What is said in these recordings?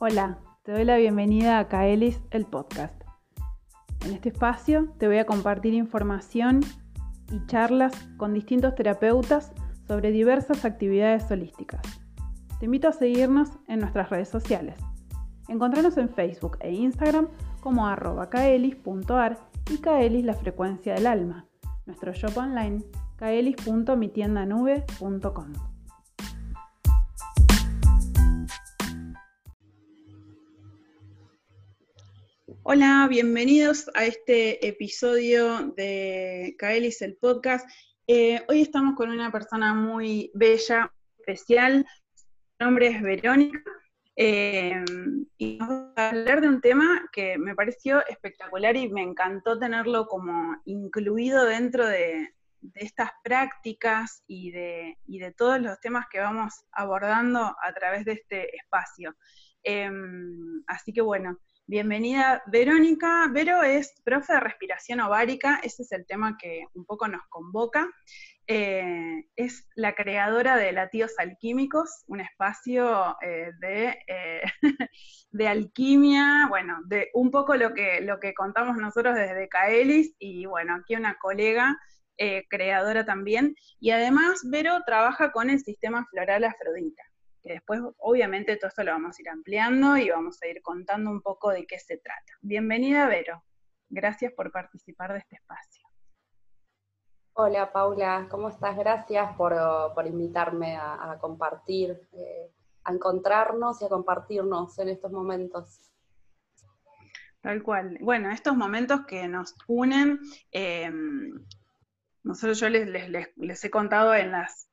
Hola, te doy la bienvenida a Kaelis, el podcast. En este espacio te voy a compartir información y charlas con distintos terapeutas sobre diversas actividades holísticas. Te invito a seguirnos en nuestras redes sociales. Encontrarnos en Facebook e Instagram como arroba kaelis.ar y kaelis la frecuencia del alma. Nuestro shop online kaelis.mitiendanube.com. Hola, bienvenidos a este episodio de Kaelis, el podcast. Eh, hoy estamos con una persona muy bella, especial. Su nombre es Verónica. Eh, y vamos a hablar de un tema que me pareció espectacular y me encantó tenerlo como incluido dentro de, estas prácticas y de, todos los temas que vamos abordando a través de este espacio. Eh, así que bueno, Bienvenida, Verónica. Vero es profe de respiración ovárica, ese es el tema que un poco nos convoca. Eh, es la creadora de Latidos Alquímicos, un espacio eh, de, eh, de, alquimia, bueno, de un poco lo que, lo que contamos nosotros desde Caelis, y bueno, aquí una colega creadora también. Y además, Vero trabaja con el sistema floral afrodita que después obviamente todo esto lo vamos a ir ampliando y vamos a ir contando un poco de qué se trata. Bienvenida, Vero. Gracias por participar de este espacio. Hola Paula, ¿cómo estás? Gracias por, invitarme a, compartir, eh, a encontrarnos y a compartirnos en estos momentos. Tal cual. Bueno, estos momentos que nos unen, eh, nosotros yo les, he contado en las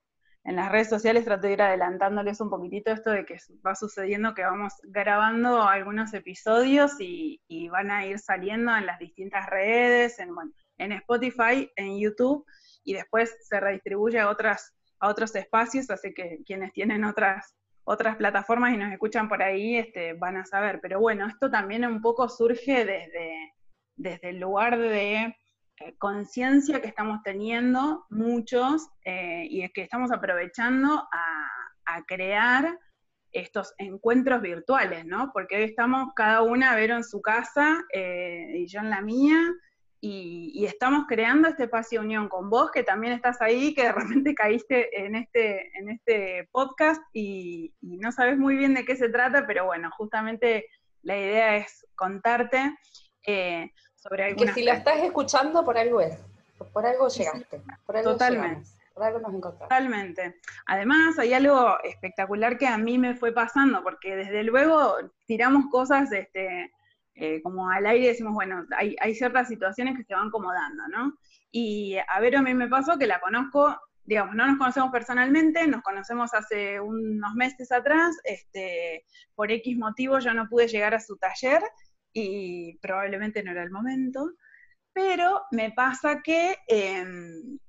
en las redes sociales trato de ir adelantándoles un poquitito esto de que va sucediendo que vamos grabando algunos episodios y, van a ir saliendo en las distintas redes, en, en Spotify, en YouTube, y después se redistribuye a, otras, a otros espacios, así que quienes tienen otras, otras plataformas y nos escuchan por ahí este, van a saber. Pero bueno, esto también un poco surge desde, desde el lugar de eh, conciencia que estamos teniendo muchos eh, y es que estamos aprovechando a, crear estos encuentros virtuales, ¿no? Porque hoy estamos cada una a ver en su casa eh, y yo en la mía, y, estamos creando este espacio de unión con vos, que también estás ahí, que de repente caíste en este, en este podcast y, no sabes muy bien de qué se trata, pero bueno, justamente la idea es contarte que si la estás escuchando, por algo es. Por algo llegaste. Por algo Totalmente. por algo nos encontramos. Totalmente. Además, hay algo espectacular que a mí me fue pasando, porque desde luego tiramos cosas este, eh, como al aire y decimos, bueno, hay, ciertas situaciones que se van como dando, ¿no? Y a ver, a mí me pasó que la conozco digamos, no nos conocemos personalmente, nos conocemos hace unos meses atrás, este, por X motivo yo no pude llegar a su taller y probablemente no era el momento, pero me pasa que em,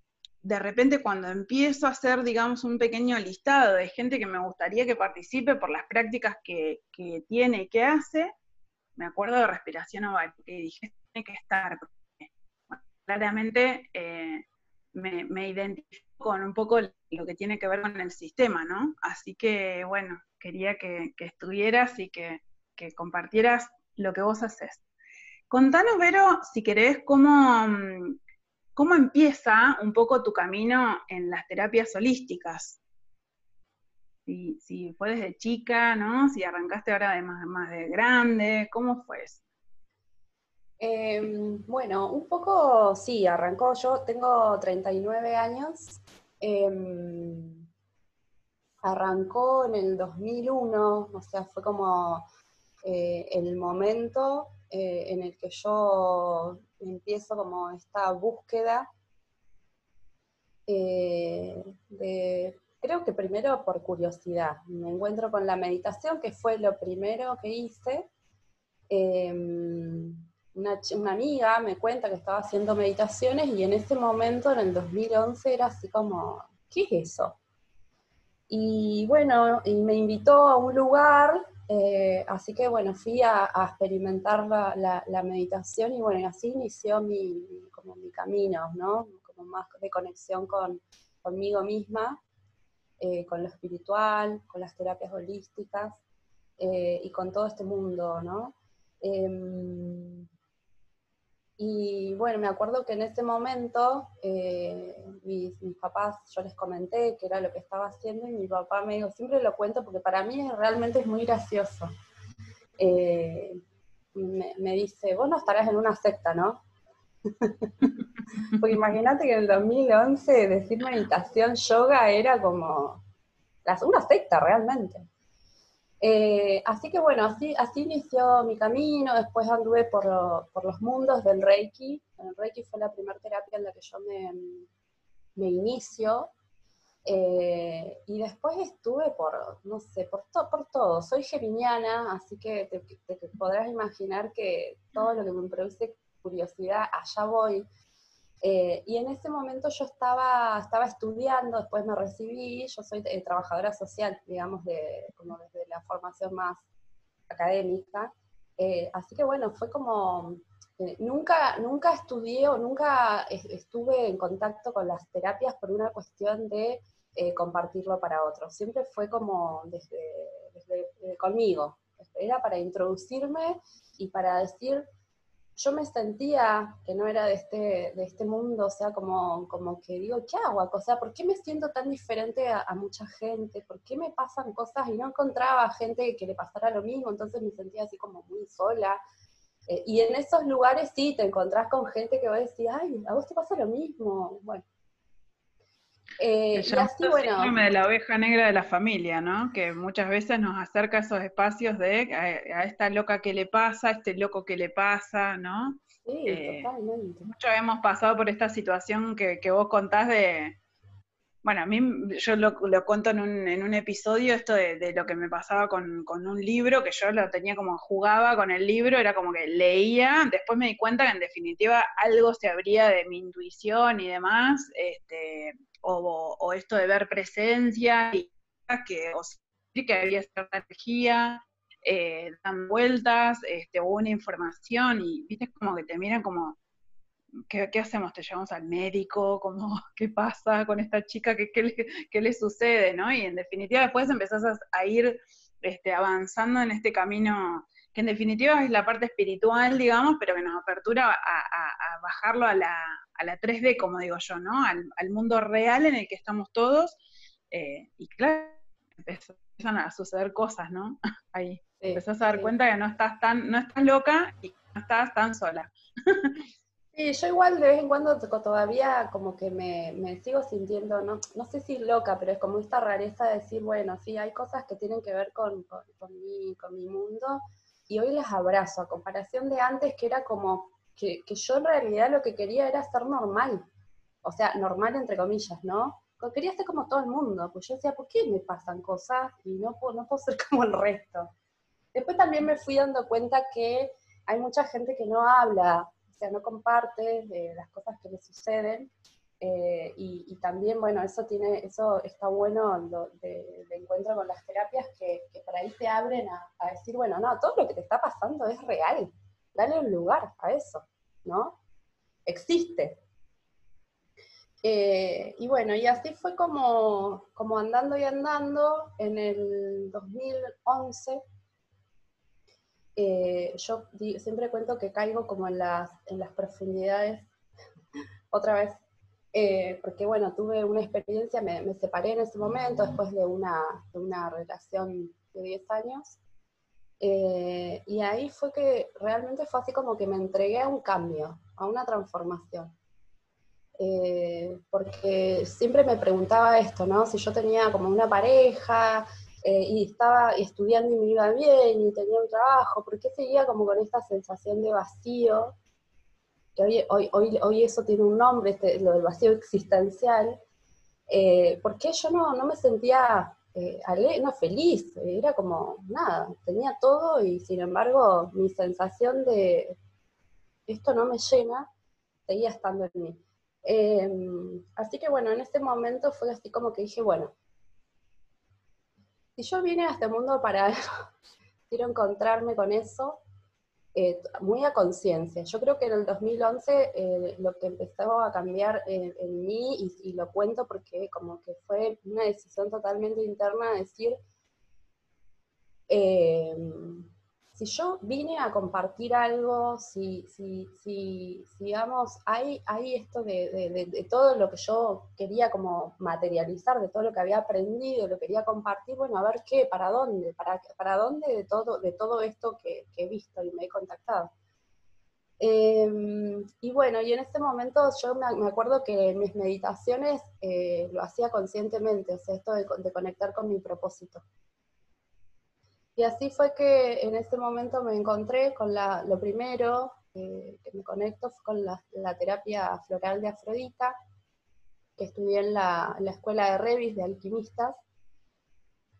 de repente cuando empiezo a hacer, digamos, un pequeño listado de gente que me gustaría que participe por las prácticas que, tiene y que hace, me acuerdo de respiración ovárica y dije, tiene que estar, porque claramente eh, me, identifico con un poco lo que tiene que ver con el sistema, ¿no? Así que, bueno, quería que, estuvieras y que, que compartieras lo que vos haces. Contanos, Vero, si querés, cómo, mm, cómo empieza un poco tu camino en las terapias holísticas. Si, si fue desde chica, ¿no? Si arrancaste ahora de más, de grande, ¿cómo fue eso? Em, bueno, un poco sí, arrancó. Yo tengo 39 años. Em, arrancó en el 2001, o sea, fue como eh, el momento eh, en el que yo empiezo como esta búsqueda eh, de, creo que primero por curiosidad, me encuentro con la meditación, que fue lo primero que hice. Em, una, una, amiga me cuenta que estaba haciendo meditaciones y en ese momento, en el 2011, era así como, ¿qué es eso? Y bueno, y me invitó a un lugar eh, así que bueno, fui a, experimentar la, meditación y bueno, así inició mi, como mi camino, ¿no? Como más de conexión con, conmigo misma, eh, con lo espiritual, con las terapias holísticas. eh, y con todo este mundo, ¿no? Y bueno, me acuerdo que en ese momento eh, mis, papás, yo les comenté que era lo que estaba haciendo y mi papá me dijo, siempre lo cuento porque para mí realmente es muy gracioso. Eh, me, dice, vos no estarás en una secta, ¿no? porque imagínate que en el 2011 decir meditación, yoga era como una secta realmente. Eh, así que bueno, así, así inició mi camino, después anduve por, los mundos del Reiki. El Reiki fue la primera terapia en la que yo me, me inicio. Eh, y después estuve por, no sé, por, por todo. Soy geminiana, así que te, podrás imaginar que todo lo que me produce curiosidad, allá voy. Eh, y en ese momento yo estaba, estaba estudiando, después me recibí, yo soy eh, trabajadora social, digamos, de, como desde la formación más académica. Eh, así que bueno, fue como, nunca, nunca estudié o nunca estuve en contacto con las terapias por una cuestión de compartirlo para otros. Siempre fue como desde, desde conmigo. Era para introducirme y para decir, yo me sentía que no era de este, de este mundo, o sea, como, como que digo, ¿qué hago? O sea, ¿por qué me siento tan diferente a, mucha gente? ¿Por qué me pasan cosas y no encontraba gente que le pasara lo mismo? Entonces me sentía así como muy sola. Eh, y en esos lugares sí, te encontrás con gente que va a decir, ay, a vos te pasa lo mismo. Bueno, eh, y así, bueno. de la oveja negra de la familia, ¿no? Que muchas veces nos acerca a esos espacios de a, esta loca que le pasa, a este loco que le pasa, ¿no? Sí, eh, totalmente. Muchos hemos pasado por esta situación que, vos contás de. Bueno, a mí yo lo, lo cuento en un, en un, episodio, esto de, lo que me pasaba con, con, un libro, que yo lo tenía como jugaba con el libro, era como que leía, después me di cuenta que en definitiva algo se abría de mi intuición y demás, este, o, esto de ver presencia, y que, que había cierta energía, eh, dan vueltas, este, una información, y viste como que te miran como, ¿qué, hacemos? ¿Te llevamos al médico? ¿Cómo, ¿Qué pasa con esta chica? ¿Qué, qué, le, sucede? ¿no? Y en definitiva después empezás a, ir este, avanzando en este camino que en definitiva es la parte espiritual, digamos, pero que nos apertura a, bajarlo a la, a la 3D, como digo yo, ¿no? Al, mundo real en el que estamos todos. Eh, y claro, empiezan a suceder cosas, ¿no? Ahí. empezás a dar cuenta que no estás tan, no estás loca y no estás tan sola. Sí, yo igual de vez en cuando todavía como que me, sigo sintiendo, no, no sé si loca, pero es como esta rareza de decir, bueno, sí, hay cosas que tienen que ver con, con, con, mi, con mi mundo, y hoy las abrazo, a comparación de antes que era como que, yo en realidad lo que quería era ser normal, o sea, normal entre comillas, ¿no? Quería ser como todo el mundo, pues yo decía, ¿por qué me pasan cosas y no puedo, no puedo ser como el resto? Después también me fui dando cuenta que hay mucha gente que no habla, o sea, no comparte de las cosas que le suceden, eh, y, también, bueno, eso tiene, eso está bueno de, encuentro con las terapias que, que por ahí te abren a, decir, bueno, no, todo lo que te está pasando es real, dale un lugar a eso, ¿no? Existe. Eh, y bueno, y así fue como, como andando y andando en el 2011. Eh, yo siempre cuento que caigo como en las, profundidades, otra vez eh, porque bueno, tuve una experiencia, me, separé en ese momento después de una relación de 10 años, eh, y ahí fue que realmente fue así como que me entregué a un cambio, a una transformación. Eh, porque siempre me preguntaba esto, ¿no? Si yo tenía como una pareja y estaba estudiando y me iba bien y tenía un trabajo, ¿por qué seguía como con esta sensación de vacío que hoy, hoy, hoy, eso tiene un nombre, este, lo del vacío existencial, eh, porque yo no, no me sentía eh, no, feliz, era como nada, tenía todo y sin embargo mi sensación de esto no me llena seguía estando en mí. Em, así que bueno, en ese momento fue así como que dije, bueno, si yo vine a este mundo para quiero encontrarme con eso, eh, muy a conciencia. Yo creo que en el 2011 eh, lo que empezó a cambiar en, mí, y, lo cuento porque como que fue una decisión totalmente interna, decir, Em, si yo vine a compartir algo, si, si, si, hay, hay esto de, todo lo que yo quería como materializar, de todo lo que había aprendido, lo quería compartir, bueno, a ver qué, para dónde, para, para dónde de todo, de todo esto que, he visto y me he contactado. Em, y bueno, y en ese momento yo me, acuerdo que mis meditaciones eh, lo hacía conscientemente, o sea, esto de conectar con mi propósito. Y así fue que en ese momento me encontré con la, lo primero eh, que me conecto con la, terapia floral de Afrodita, que estudié en la, escuela de Revis de alquimistas.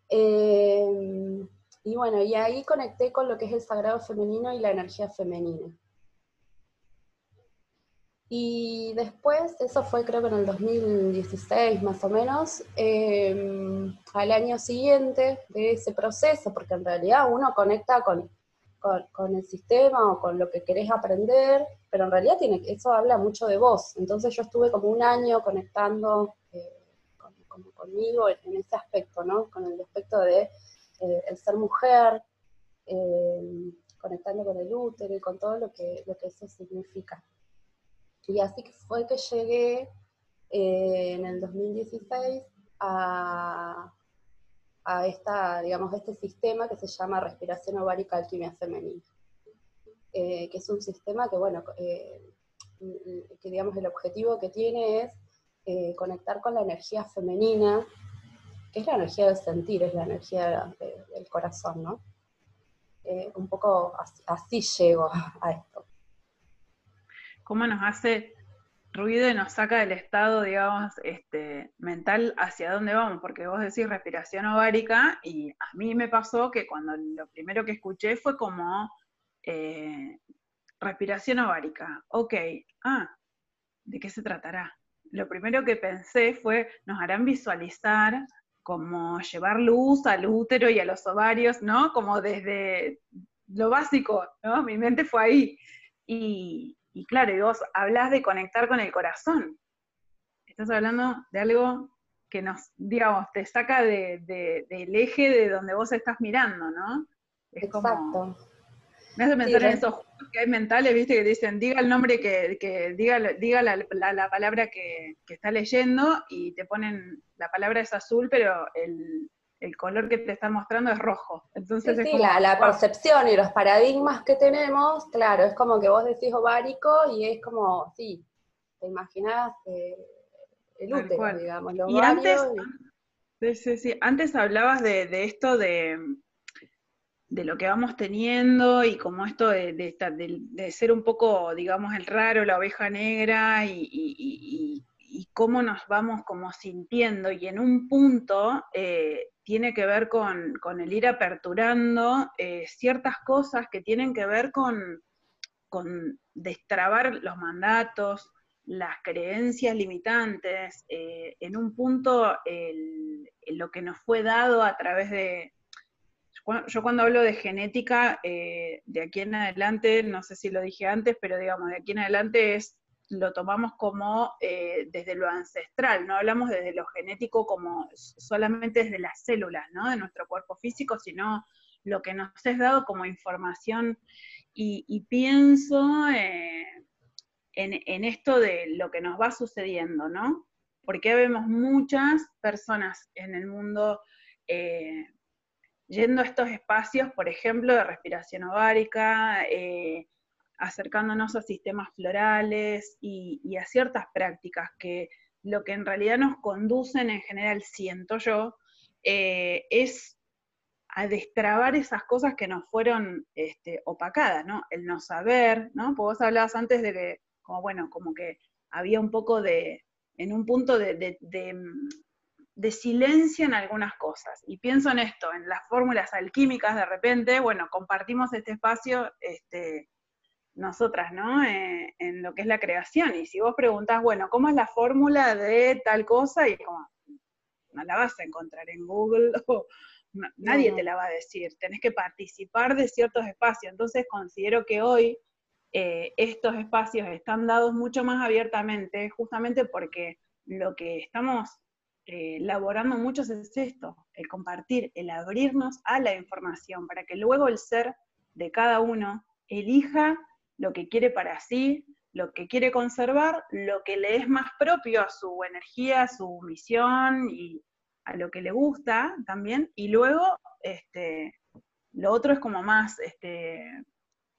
Eh, y bueno, y ahí conecté con lo que es el sagrado femenino y la energía femenina. Y después, eso fue creo que en el 2016 más o menos, em, al año siguiente de ese proceso, porque en realidad uno conecta con, con, el sistema o con lo que querés aprender, pero en realidad tiene, eso habla mucho de vos. Entonces yo estuve como un año conectando eh, conmigo en ese aspecto, ¿no? Con el aspecto de eh, el ser mujer, em, conectando con el útero y con todo lo que, lo que eso significa. Y así fue que llegué eh, en el 2016 a, esta, digamos, este sistema que se llama respiración ovárica alquimia femenina, eh, que es un sistema que, bueno, eh, que digamos el objetivo que tiene es conectar con la energía femenina, que es la energía del sentir, es la energía del corazón, ¿no? un poco así, así llego a esto cómo nos hace ruido y nos saca del estado, digamos, este, mental hacia dónde vamos, porque vos decís respiración ovárica y a mí me pasó que cuando lo primero que escuché fue como eh, respiración ovárica, ok, ah, ¿de qué se tratará? Lo primero que pensé fue, nos harán visualizar como llevar luz al útero y a los ovarios, ¿no? Como desde lo básico, ¿no? Mi mente fue ahí. Y, y claro, y vos hablas de conectar con el corazón. Estás hablando de algo que nos, digamos, te saca del eje de donde vos estás mirando, ¿no? Exacto. me hace pensar en esos juegos que hay mentales, viste, que dicen, diga el nombre que, diga, diga la, palabra que, que, está leyendo y te ponen, la palabra es azul, pero el, el color que te están mostrando es rojo. Entonces sí, la, percepción y los paradigmas que tenemos, claro, es como que vos decís ovárico y es como, sí, te imaginas eh, el útero, digamos, y antes, antes hablabas de, esto de, de, lo que vamos teniendo y como esto de, de, ser un poco, digamos, el raro, la oveja negra y, cómo nos vamos como sintiendo. Y en un punto... Eh, tiene que ver con, el ir aperturando eh, ciertas cosas que tienen que ver con, destrabar los mandatos, las creencias limitantes, eh, en un punto lo que nos fue dado a través de... Yo cuando hablo de genética, eh, de aquí en adelante, no sé si lo dije antes, pero digamos, de aquí en adelante es lo tomamos como eh, desde lo ancestral, no hablamos desde lo genético como solamente desde las células ¿no? de nuestro cuerpo físico, sino lo que nos es dado como información. Y, pienso eh, en, esto de lo que nos va sucediendo, ¿no? Porque vemos muchas personas en el mundo eh, yendo a estos espacios, por ejemplo, de respiración ovárica, acercándonos a sistemas florales y, a ciertas prácticas que lo que en realidad nos conducen en general, siento yo, eh, es a destrabar esas cosas que nos fueron este, opacadas, ¿no? El no saber, ¿no? Porque vos hablabas antes de que, como bueno, como que había un poco de, en un punto de, de silencio en algunas cosas. Y pienso en esto, en las fórmulas alquímicas de repente, bueno, compartimos este espacio, este, nosotras, ¿no? Eh, en lo que es la creación. Y si vos preguntás, bueno, ¿cómo es la fórmula de tal cosa? Y como, no la vas a encontrar en Google, o nadie te la va a decir. Tenés que participar de ciertos espacios. Entonces considero que hoy eh, estos espacios están dados mucho más abiertamente, justamente porque lo que estamos eh, laborando mucho es esto, el compartir, el abrirnos a la información, para que luego el ser de cada uno elija lo que quiere para sí, lo que quiere conservar, lo que le es más propio a su energía, a su misión y a lo que le gusta también, y luego este, lo otro es como más, este,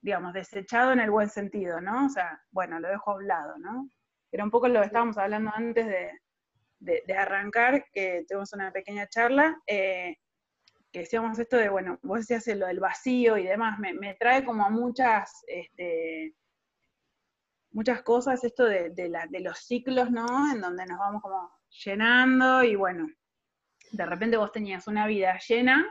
digamos, desechado en el buen sentido, ¿no? O sea, bueno, lo dejo a un lado, ¿no? Era un poco lo que estábamos hablando antes de, arrancar, que tuvimos una pequeña charla, eh, que decíamos esto de, bueno, vos decías lo del vacío y demás, me, trae como a muchas, este, muchas cosas esto de, de los ciclos, ¿no? En donde nos vamos como llenando y bueno, de repente vos tenías una vida llena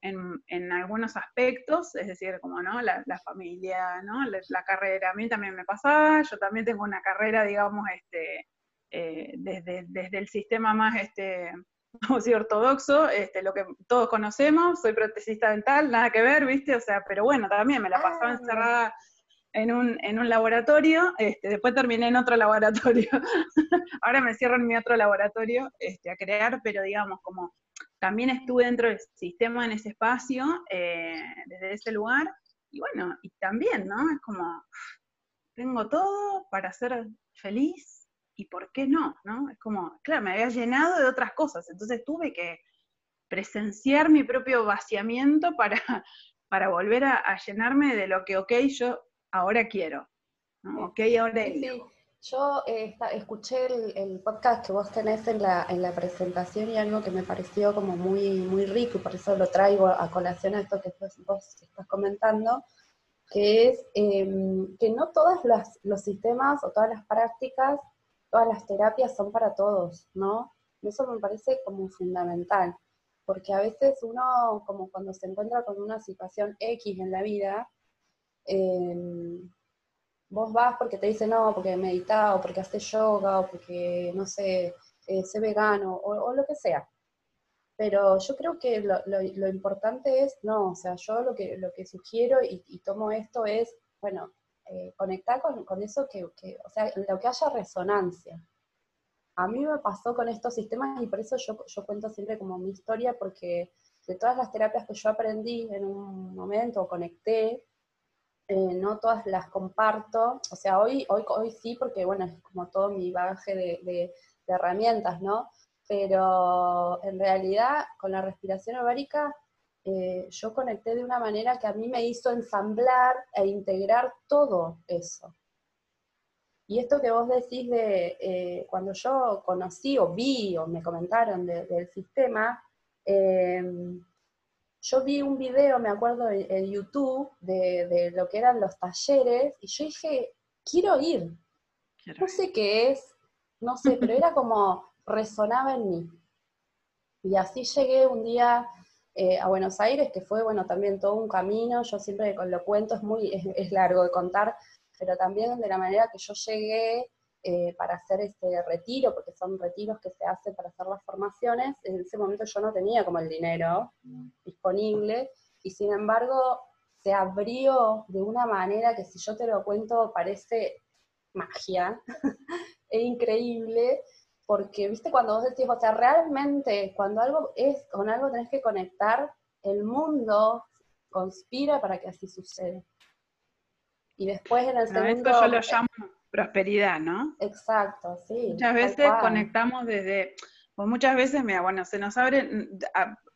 en, en algunos aspectos, es decir, como no, la, familia, ¿no? La, carrera, a mí también me pasaba, yo también tengo una carrera, digamos, este, eh, desde, desde el sistema más este, ortodoxo, este, lo que todos conocemos, soy protecista dental, nada que ver, ¿viste? O sea, pero bueno, también me la pasaba ah. encerrada en un, en un laboratorio, este, después terminé en otro laboratorio, ahora me cierro en mi otro laboratorio este, a crear, pero digamos, como también estuve dentro del sistema en ese espacio, eh, desde ese lugar, y bueno, y también, ¿no? Es como, tengo todo para ser feliz, y por qué no, ¿no? Es como, claro, me había llenado de otras cosas, entonces tuve que presenciar mi propio vaciamiento para, para volver a, llenarme de lo que, ok, yo ahora quiero, ¿no? ok, ahora yo eh, escuché el, podcast que vos tenés en la, en la presentación y algo que me pareció como muy, muy rico y por eso lo traigo a colación a esto que vos, estás comentando, que es em, que no todos los, sistemas o todas las prácticas, todas las terapias son para todos, ¿no? Eso me parece como fundamental, porque a veces uno, como cuando se encuentra con una situación X en la vida, eh, vos vas porque te dicen no, porque medita o porque haces yoga o porque, no sé, eh, sé vegano o, lo que sea. Pero yo creo que lo, importante es, no, o sea, yo lo que, lo que sugiero y, tomo esto es, bueno, eh, conectar con, eso que, o sea, lo que haya resonancia. A mí me pasó con estos sistemas y por eso yo, yo cuento siempre como mi historia, porque de todas las terapias que yo aprendí en un momento o conecté, eh, no todas las comparto, o sea, hoy, hoy, hoy sí, porque bueno, es como todo mi bagaje de, herramientas, ¿no? Pero en realidad con la respiración ovárica eh, yo conecté de una manera que a mí me hizo ensamblar e integrar todo eso. Y esto que vos decís de eh, cuando yo conocí o vi o me comentaron del sistema, yo vi un video, me acuerdo, en, YouTube de, lo que eran los talleres y yo dije, quiero ir. No sé qué es, no sé, pero era como resonaba en mí. Y así llegué un día eh, a Buenos Aires, que fue, bueno, también todo un camino. Yo siempre lo cuento, es muy, es largo de contar, pero también de la manera que yo llegué eh, para hacer este retiro, porque son retiros que se hacen para hacer las formaciones, en ese momento yo no tenía como el dinero disponible y sin embargo se abrió de una manera que si yo te lo cuento parece magia, es increíble, porque viste cuando vos decís, o sea, realmente cuando algo es, con algo tenés que conectar, el mundo conspira para que así suceda. Y después en el segundo... yo lo llamo prosperidad, ¿no? Exacto, sí. Muchas veces conectamos desde, pues muchas veces, mira, bueno, se nos abre,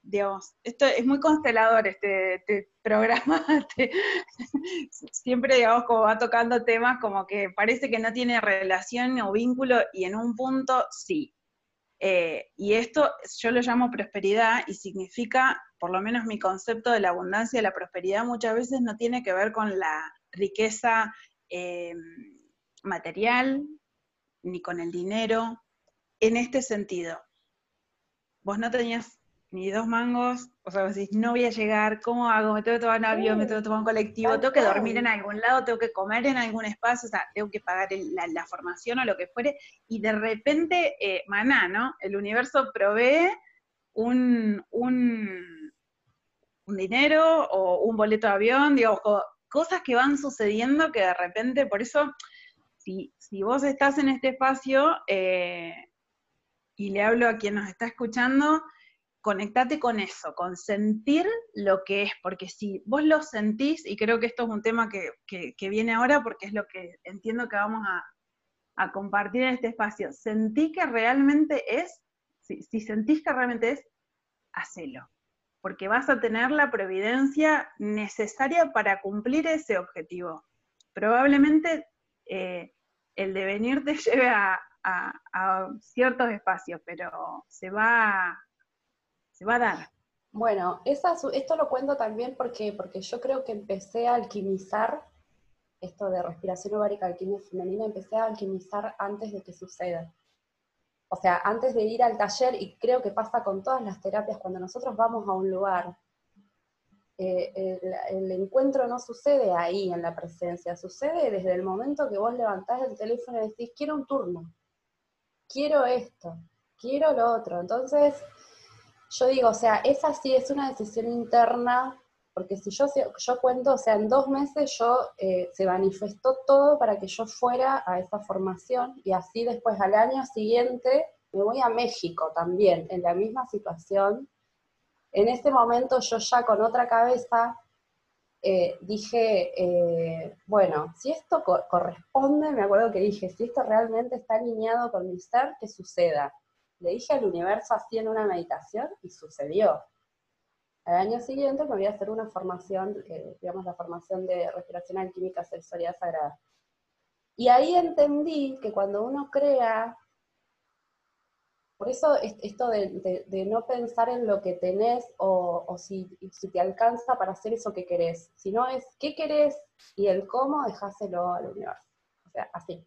digamos, esto es muy constelador este, este programa, siempre, digamos, como va tocando temas como que parece que no tiene relación o vínculo y en un punto sí. Eh, y esto yo lo llamo prosperidad y significa, por lo menos mi concepto de la abundancia y la prosperidad muchas veces no tiene que ver con la riqueza eh, material, ni con el dinero, en este sentido. Vos no tenías ni dos mangos, o sea, vos decís, no voy a llegar, ¿cómo hago? Me tengo que tomar un avión, me tengo que tomar un colectivo, tengo que dormir en algún lado, tengo que comer en algún espacio, o sea, tengo que pagar la, formación o lo que fuere, y de repente, eh, maná, ¿no? El universo provee un, un, un dinero o un boleto de avión, digo, cosas que van sucediendo que de repente, por eso si, vos estás en este espacio eh, y le hablo a quien nos está escuchando, conectate con eso, con sentir lo que es, porque si vos lo sentís, y creo que esto es un tema que, viene ahora porque es lo que entiendo que vamos a, compartir en este espacio, sentí que realmente es, si, si sentís que realmente es, hacelo, porque vas a tener la providencia necesaria para cumplir ese objetivo. Probablemente eh, el devenir te lleve a, ciertos espacios, pero se va, va a dar. Bueno, esto lo cuento también porque, porque yo creo que empecé a alquimizar esto de respiración ovárica, alquimia femenina, empecé a alquimizar antes de que suceda. O sea, antes de ir al taller, y creo que pasa con todas las terapias, cuando nosotros vamos a un lugar eh, el, encuentro no sucede ahí en la presencia, sucede desde el momento que vos levantás el teléfono y decís, quiero un turno, quiero esto, quiero lo otro. Entonces, yo digo, o sea, esa sí es una decisión interna, porque si yo, yo cuento, o sea, en dos meses yo eh, se manifestó todo para que yo fuera a esa formación y así después al año siguiente me voy a México también, en la misma situación, en ese momento yo ya con otra cabeza eh, dije, eh, bueno, si esto corresponde, me acuerdo que dije, si esto realmente está alineado con mi ser, que suceda. Le dije al universo así en una meditación y sucedió. Al año siguiente me voy a hacer una formación, eh, digamos la formación de respiración alquímica sensorial sagrada. Y ahí entendí que cuando uno crea por eso esto de, no pensar en lo que tenés o, si, te alcanza para hacer eso que querés, sino es qué querés y el cómo dejáselo al universo. O sea, así.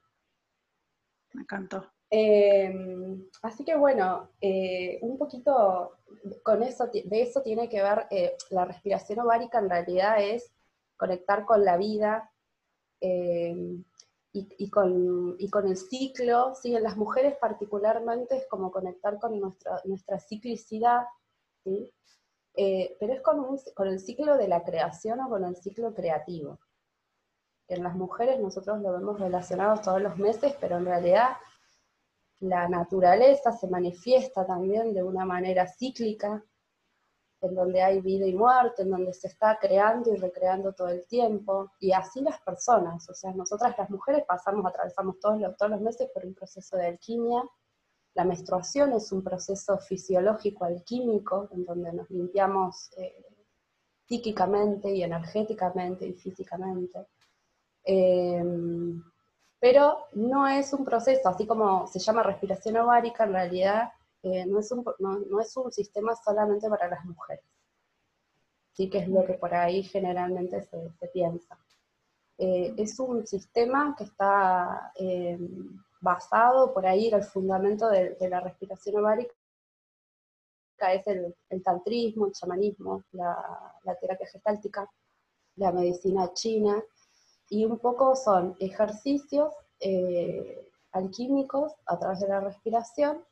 Me encantó. Em, así que bueno, eh, un poquito con eso, de eso tiene que ver, eh, la respiración ovárica en realidad es conectar con la vida, em, y, con, con, el ciclo, ¿sí? en las mujeres particularmente es como conectar con nuestra, nuestra ciclicidad, ¿sí? Eh, pero es con, con el ciclo de la creación o con el ciclo creativo. En las mujeres nosotros lo vemos relacionado todos los meses, pero en realidad la naturaleza se manifiesta también de una manera cíclica, en donde hay vida y muerte, en donde se está creando y recreando todo el tiempo, y así las personas, o sea, nosotras las mujeres pasamos, atravesamos todos los, todos los meses por un proceso de alquimia, la menstruación es un proceso fisiológico alquímico, en donde nos limpiamos eh, psíquicamente y energéticamente y físicamente. Em, pero no es un proceso, así como se llama respiración ovárica, en realidad no, es un, no, es un sistema solamente para las mujeres, sí que es lo que por ahí generalmente se, piensa. Eh, es un sistema que está eh, basado por ahí, el fundamento de, la respiración ovárica es el, tantrismo, el chamanismo, la, terapia gestáltica, la medicina china, y un poco son ejercicios eh, alquímicos a través de la respiración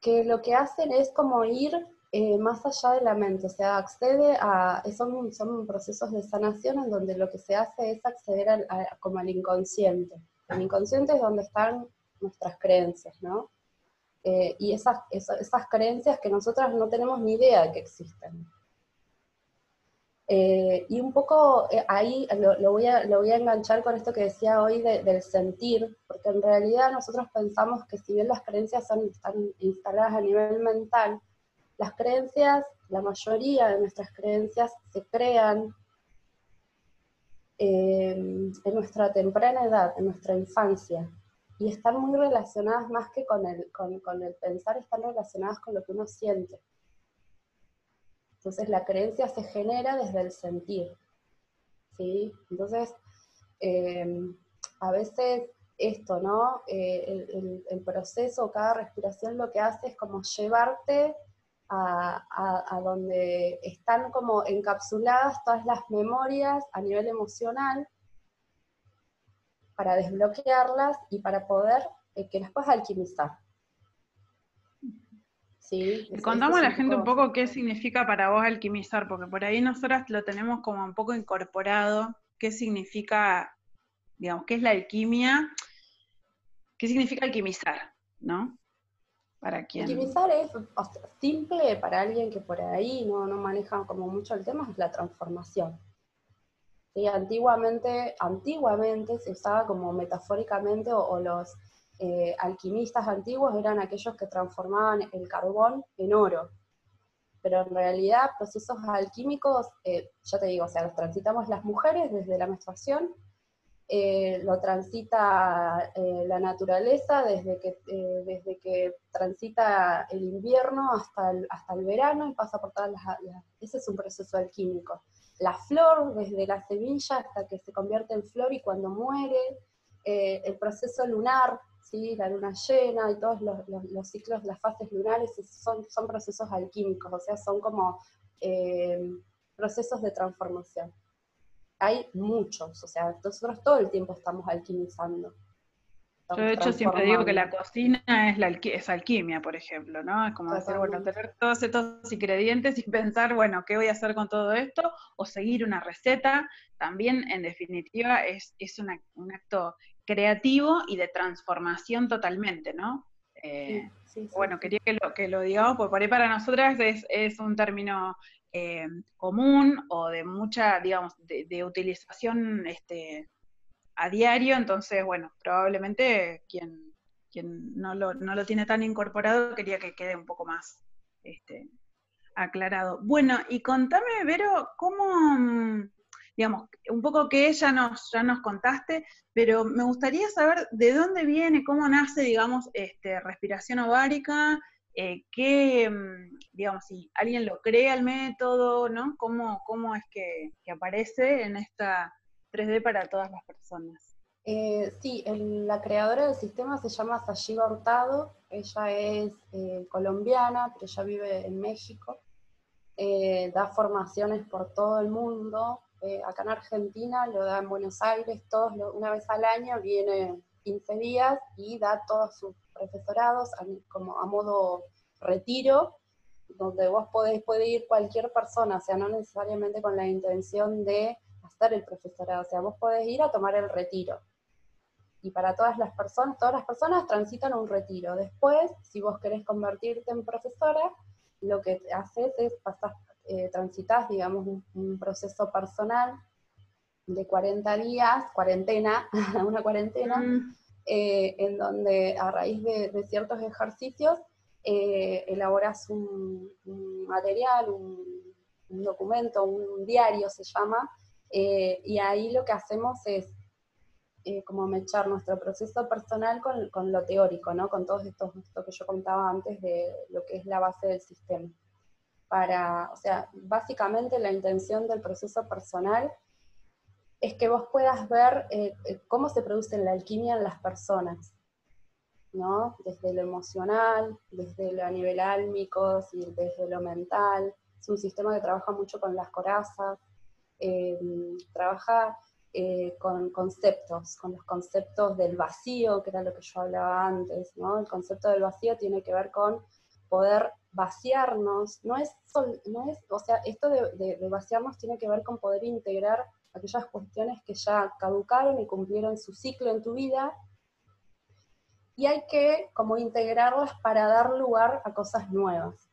que lo que hacen es como ir eh, más allá de la mente, o sea, accede a, son, son procesos de sanación en donde lo que se hace es acceder a, como al inconsciente. El inconsciente es donde están nuestras creencias, ¿no? Eh, y esas, esas, creencias que nosotras no tenemos ni idea de que existen. Eh, y un poco eh, ahí lo, voy a, lo, voy a, enganchar con esto que decía hoy del sentir, porque en realidad nosotros pensamos que si bien las creencias son, están instaladas a nivel mental, las creencias, la mayoría de nuestras creencias se crean eh, en nuestra temprana edad, en nuestra infancia, y están muy relacionadas más que con el, con, con el pensar, están relacionadas con lo que uno siente. Entonces la creencia se genera desde el sentir. ¿sí? Entonces, eh, a veces esto, ¿no? Eh, el, proceso, cada respiración lo que hace es como llevarte a, donde están como encapsuladas todas las memorias a nivel emocional para desbloquearlas y para poder eh, que las puedas alquimizar. Sí, contamos a la gente un poco qué significa para vos alquimizar, porque por ahí nosotras lo tenemos como un poco incorporado, qué significa, digamos, qué es la alquimia, qué significa alquimizar, ¿no? para quien... Alquimizar es simple para alguien que por ahí no, no maneja como mucho el tema, es la transformación. ¿Sí? Antiguamente, antiguamente se usaba como metafóricamente o, los eh, alquimistas antiguos eran aquellos que transformaban el carbón en oro. Pero en realidad procesos alquímicos, eh, ya te digo, o sea, los transitamos las mujeres desde la menstruación eh, lo transita la naturaleza desde que, desde que transita el invierno hasta el, hasta el verano y pasa por todas las, Ese es un proceso alquímico. La flor, desde la semilla hasta que se convierte en flor y cuando muere, el proceso lunar, ¿sí? la luna llena y todos los, los, ciclos, las fases lunares son, son procesos alquímicos, o sea, son como procesos de transformación hay muchos, o sea, nosotros todo el tiempo estamos alquimizando. Yo de hecho siempre digo que la cocina es, la es alquimia, por ejemplo, ¿no? Es como decir, bueno, tener todos estos ingredientes y pensar, bueno, ¿qué voy a hacer con todo esto? O seguir una receta, también en definitiva es, es un acto creativo y de transformación totalmente, ¿no? Eh, bueno, quería que lo, que lo digamos, porque por ahí para nosotras es, es un término eh, común o de mucha, digamos, de, utilización este, a diario, entonces, bueno, probablemente quien, quien no, lo, no lo tiene tan incorporado quería que quede un poco más este, aclarado. Bueno, y contame, Vero, cómo, digamos, un poco que ya nos, ya nos contaste, pero me gustaría saber de dónde viene, cómo nace, digamos, este, respiración ovárica, eh, qué, mm, digamos, si alguien lo crea el método, ¿no? ¿Cómo, cómo es que, aparece en esta 3D para todas las personas? Eh, sí, la creadora del sistema se llama Sayiva Hurtado, ella es eh, colombiana, pero ella vive en México, da formaciones por todo el mundo, acá en Argentina lo da en Buenos Aires, todos una vez al año viene 15 días y da todos sus profesorados como a modo retiro, donde vos podés, puede ir cualquier persona, o sea, no necesariamente con la intención de hacer el profesorado, o sea, vos podés ir a tomar el retiro. Y para todas las personas, todas las personas transitan un retiro. Después, si vos querés convertirte en profesora, lo que haces es pasar, eh, transitas, digamos, un, proceso personal de 40 días, cuarentena, una cuarentena, mm. Eh, en donde a raíz de, ciertos ejercicios eh, elaboras un, material, un, documento, un diario se llama, eh, y ahí lo que hacemos es como mechar nuestro proceso personal con, lo teórico, ¿no? con todo esto, esto que yo contaba antes de lo que es la base del sistema. Para, o sea, básicamente la intención del proceso personal es que vos puedas ver eh, eh, cómo se produce la alquimia en las personas, ¿no? Desde lo emocional, desde lo a nivel álmico, desde lo mental. Es un sistema que trabaja mucho con las corazas, eh, trabaja con conceptos, con los conceptos del vacío, que era lo que yo hablaba antes, ¿no? El concepto del vacío tiene que ver con poder vaciarnos, no es, no es o sea, esto de vaciarnos tiene que ver con poder integrar aquellas cuestiones que ya caducaron y cumplieron su ciclo en tu vida, y hay que como integrarlas para dar lugar a cosas nuevas.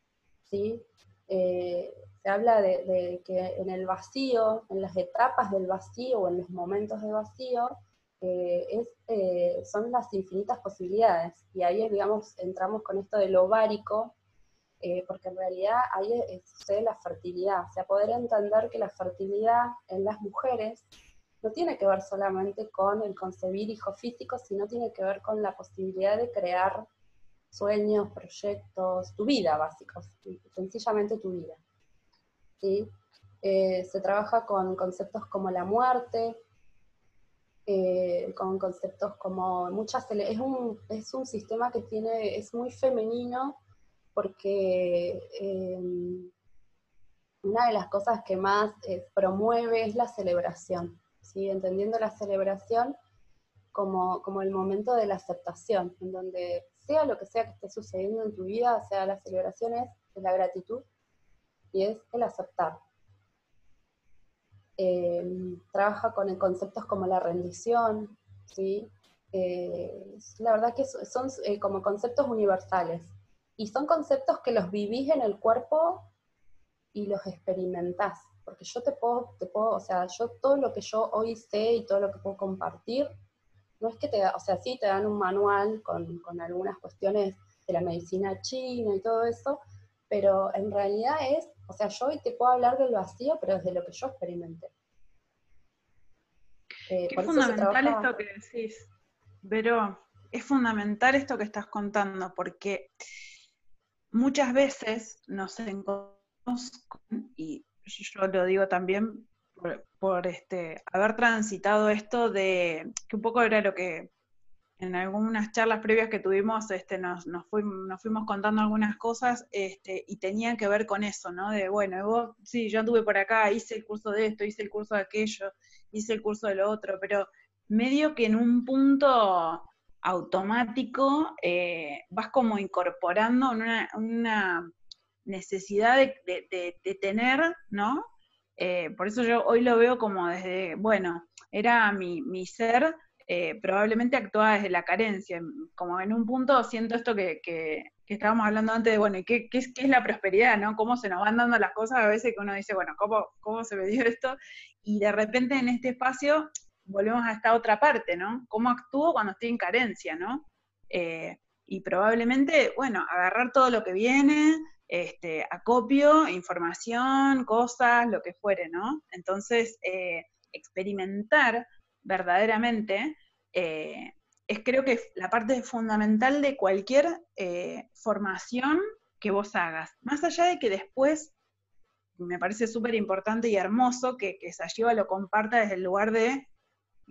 ¿sí? Eh, se habla de, que en el vacío, en las etapas del vacío o en los momentos de vacío, eh, eh, son las infinitas posibilidades. Y ahí, digamos, entramos con esto del ovárico, eh, porque en realidad ahí sucede la fertilidad, o sea, poder entender que la fertilidad en las mujeres no tiene que ver solamente con el concebir hijos físicos, sino tiene que ver con la posibilidad de crear sueños, proyectos, tu vida básicos, sencillamente tu vida. ¿sí? Eh, se trabaja con conceptos como la muerte, eh, con conceptos como muchas... Es un, es un sistema que tiene, es muy femenino, porque em, una de las cosas que más eh, promueve es la celebración, ¿sí? entendiendo la celebración como, el momento de la aceptación, en donde sea lo que sea que esté sucediendo en tu vida, sea la celebración es, la gratitud y es el aceptar. Em, trabaja con conceptos como la rendición, ¿sí? Eh, la verdad que son eh, como conceptos universales, Y son conceptos que los vivís en el cuerpo y los experimentás. Porque yo te puedo, te puedo, o sea, yo todo lo que yo hoy sé y todo lo que puedo compartir, no es que te, o sea, sí te dan un manual con, con algunas cuestiones de la medicina china y todo eso, pero en realidad es, o sea, yo hoy te puedo hablar del vacío, pero desde lo que yo experimenté. Eh, es fundamental esto que decís, pero es fundamental esto que estás contando, porque muchas veces nos encontramos y yo lo digo también por, este, haber transitado esto de, que un poco era lo que en algunas charlas previas que tuvimos este, nos, nos, fuimos, contando algunas cosas este, y tenía que ver con eso, ¿no? De, bueno, vos, sí, yo anduve por acá, hice el curso de esto, hice el curso de aquello, hice el curso de lo otro, pero medio que en un punto automático eh, vas como incorporando una, necesidad de, tener, ¿no? Eh, por eso yo hoy lo veo como desde, bueno, era mi, mi ser eh, probablemente actúa desde la carencia. Como en un punto siento esto que, que, estábamos hablando antes de, bueno, ¿y qué, es, qué, es, la prosperidad, no? Cómo se nos van dando las cosas a veces que uno dice, bueno, ¿cómo, ¿cómo se me dio esto? Y de repente en este espacio volvemos a esta otra parte, ¿no? ¿Cómo actúo cuando estoy en carencia, ¿no? Eh, y probablemente, bueno, agarrar todo lo que viene, este, acopio, información, cosas, lo que fuere, ¿no? Entonces, eh, experimentar verdaderamente, eh, es creo que la parte fundamental de cualquier formación que vos hagas. Más allá de que después, me parece súper importante y hermoso que, que Sayiva lo comparta desde el lugar de,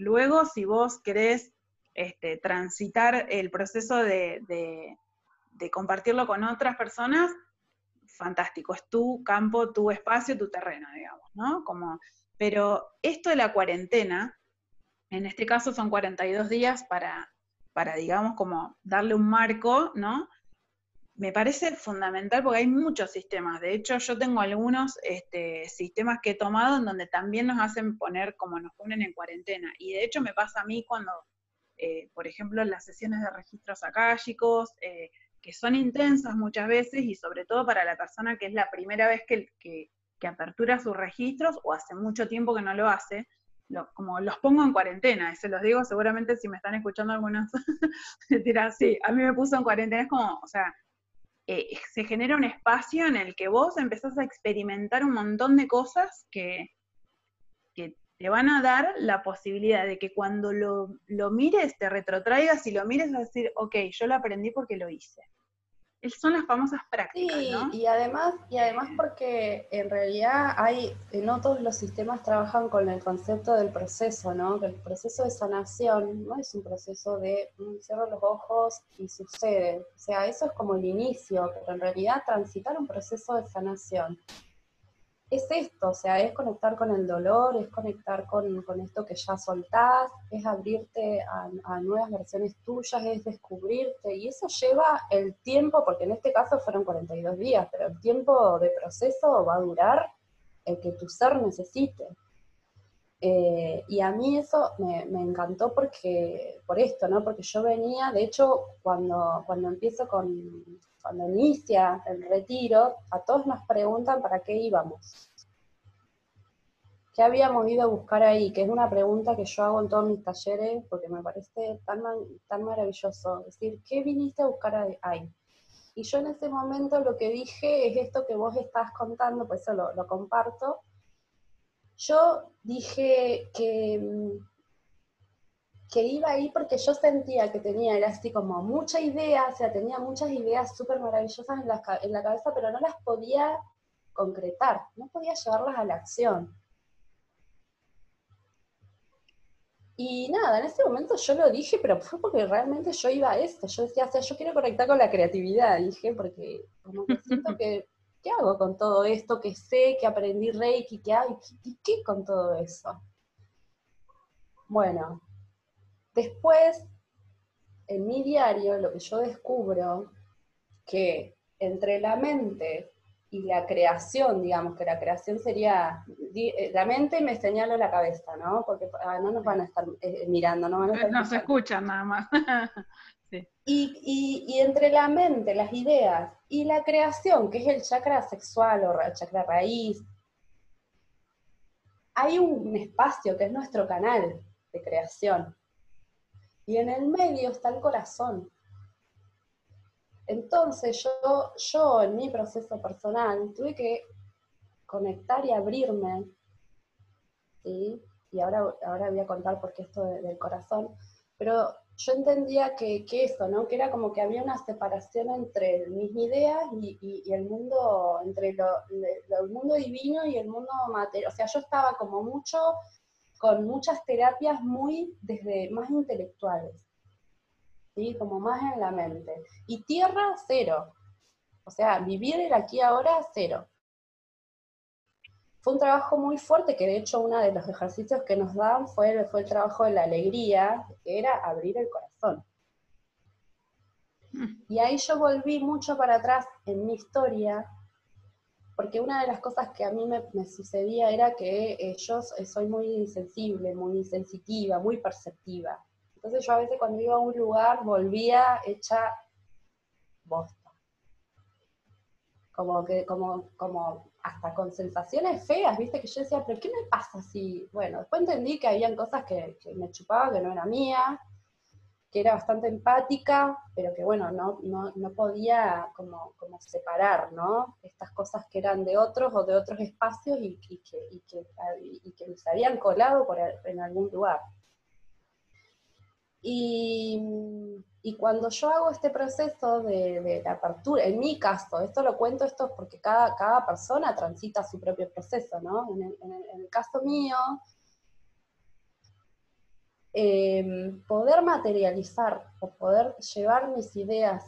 luego si vos querés este, transitar el proceso de, compartirlo con otras personas, fantástico, es tu campo, tu espacio, tu terreno, digamos, ¿no? Como, pero esto de la cuarentena en este caso son 42 días para, para, digamos, como darle un marco, ¿no? Me parece fundamental porque hay muchos sistemas. De hecho, yo tengo algunos este, sistemas que he tomado en donde también nos hacen poner como nos ponen en cuarentena. Y de hecho me pasa a mí cuando, eh, por ejemplo, las sesiones de registros acálicos, eh, que son intensas muchas veces y sobre todo para la persona que es la primera vez que, que, que apertura sus registros o hace mucho tiempo que no lo hace, como los pongo en cuarentena, y se los digo seguramente si me están escuchando algunas, dirán, sí, a mí me puso en cuarentena, es como, o sea, eh, se genera un espacio en el que vos empezás a experimentar un montón de cosas que, te van a dar la posibilidad de que cuando lo, lo mires, te retrotraigas y lo mires a decir, ok, yo lo aprendí porque lo hice son las famosas prácticas, sí, y además, y además porque en realidad hay, no todos los sistemas trabajan con el concepto del proceso, ¿no? Que el proceso de sanación no es un proceso de mm, cierro los ojos y sucede. O sea, eso es como el inicio, pero en realidad transitar un proceso de sanación es esto, o sea, es conectar con el dolor, es conectar con, esto que ya soltás, es abrirte a, nuevas versiones tuyas, es descubrirte, y eso lleva el tiempo, porque en este caso fueron 42 días, pero el tiempo de proceso va a durar el que tu ser necesite. Eh, y a mí eso me, encantó porque, por esto, ¿no? Porque yo venía, de hecho, cuando, cuando empiezo con, cuando inicia el retiro, a todos nos preguntan para qué íbamos. ¿Qué habíamos ido a buscar ahí? Que es una pregunta que yo hago en todos mis talleres porque me parece tan, tan maravilloso. Es decir, ¿qué viniste a buscar ahí? Y yo en ese momento lo que dije es esto que vos estás contando, por eso lo, comparto. Yo dije que mm, que iba ahí porque yo sentía que tenía, era así como mucha idea, o sea, tenía muchas ideas súper maravillosas en la, en la cabeza, pero no las podía concretar, no podía llevarlas a la acción. Y nada, en ese momento yo lo dije, pero fue porque realmente yo iba a esto. Yo decía, o sea, yo quiero conectar con la creatividad, dije, porque como que siento que, ¿qué hago con todo esto que sé, que aprendí Reiki, que hago, y qué con todo eso? Bueno, Después, en mi diario, lo que yo descubro, que entre la mente y la creación, digamos, que la creación sería, eh, la mente me señalo la cabeza, ¿no? Porque ah, no nos van a estar eh, mirando, no van a estar No se escuchan nada más. y, y, entre la mente, las ideas y la creación, que es el chakra sexual o el chakra raíz, hay un espacio que es nuestro canal de creación. Y en el medio está el corazón. Entonces yo, yo en mi proceso personal tuve que conectar y abrirme, ¿sí? y ahora, ahora voy a contar por qué esto del corazón, pero yo entendía que, eso, ¿no? que era como que había una separación entre mis ideas y, el mundo, entre el mundo divino y el mundo material. O sea, yo estaba como mucho, con muchas terapias muy desde más intelectuales. Como más en la mente. Y tierra, cero. O sea, vivir el aquí ahora, cero. Fue un trabajo muy fuerte, que de hecho uno de los ejercicios que nos dan fue, fue el trabajo de la alegría, que era abrir el corazón. Y ahí yo volví mucho para atrás en mi historia, porque una de las cosas que a mí me, sucedía era que eh, yo soy muy sensible, muy sensitiva, muy perceptiva. Entonces yo a veces cuando iba a un lugar volvía hecha bosta. Como que, como, como hasta con sensaciones feas, viste, que yo decía, pero ¿qué me pasa si? Bueno, después entendí que habían cosas que, me chupaba, que no era mía, que era bastante empática, pero que bueno, no, no, podía como, como, separar, ¿no? Estas cosas que eran de otros o de otros espacios y, que, y que, y que se habían colado por, en algún lugar. Y, cuando yo hago este proceso de, apertura, en mi caso, esto lo cuento esto porque cada, cada persona transita su propio proceso, ¿no? En el, caso mío, em, poder materializar o poder llevar mis ideas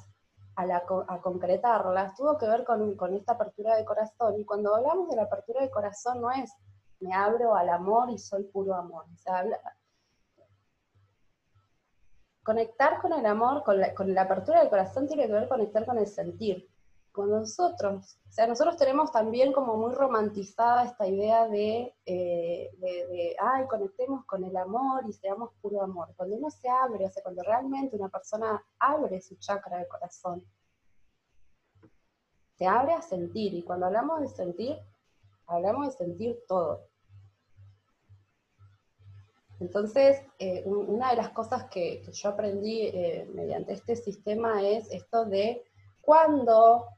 a, la, a concretarlas tuvo que ver con, con, esta apertura de corazón. Y cuando hablamos de la apertura de corazón no es me abro al amor y soy puro amor. O sea, Conectar con el amor, con la, apertura del corazón tiene que ver conectar con el sentir. Cuando nosotros, o sea, nosotros tenemos también como muy romantizada esta idea de, eh, de, ay, conectemos con el amor y seamos puro amor. Cuando uno se abre, o sea, cuando realmente una persona abre su chakra del corazón, se abre a sentir. Y cuando hablamos de sentir, hablamos de sentir todo. Entonces, eh, una de las cosas que, yo aprendí eh, mediante este sistema es esto de cuándo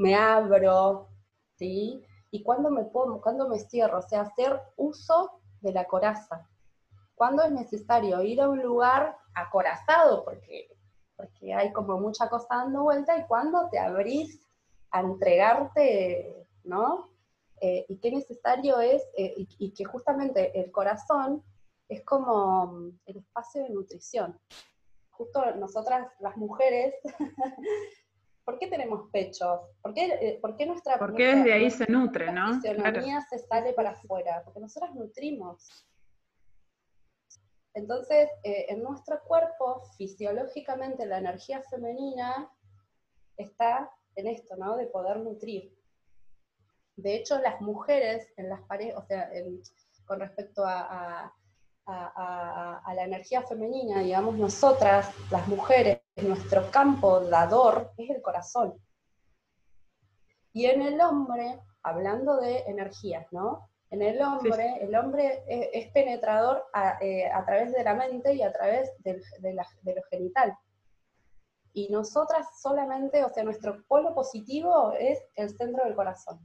me abro, ¿sí? Y cuándo me pongo, cuándo me cierro, o sea, hacer uso de la coraza. Cuándo es necesario ir a un lugar acorazado, porque, porque hay como mucha cosa dando vuelta, y cuándo te abrís a entregarte, ¿no? Eh, y qué necesario es, y que justamente el corazón es como mm, el espacio de nutrición. Justo nosotras, las mujeres, ¿por qué tenemos pechos? ¿Por qué, eh, por qué nuestra... Porque desde ahí se nutre, ¿no? La fisionomía se sale para afuera, porque nosotras nutrimos. Entonces, eh, en nuestro cuerpo, fisiológicamente, la energía femenina está en esto, ¿no? De poder nutrir. De hecho, las mujeres en las paredes, o sea, con respecto a, a, la energía femenina, digamos, nosotras, las mujeres, nuestro campo dador es el corazón. Y en el hombre, hablando de energías, ¿no? En el hombre, el hombre es, penetrador eh, a, través de la mente y a través de, lo genital. Y nosotras solamente, o sea, nuestro polo positivo es el centro del corazón.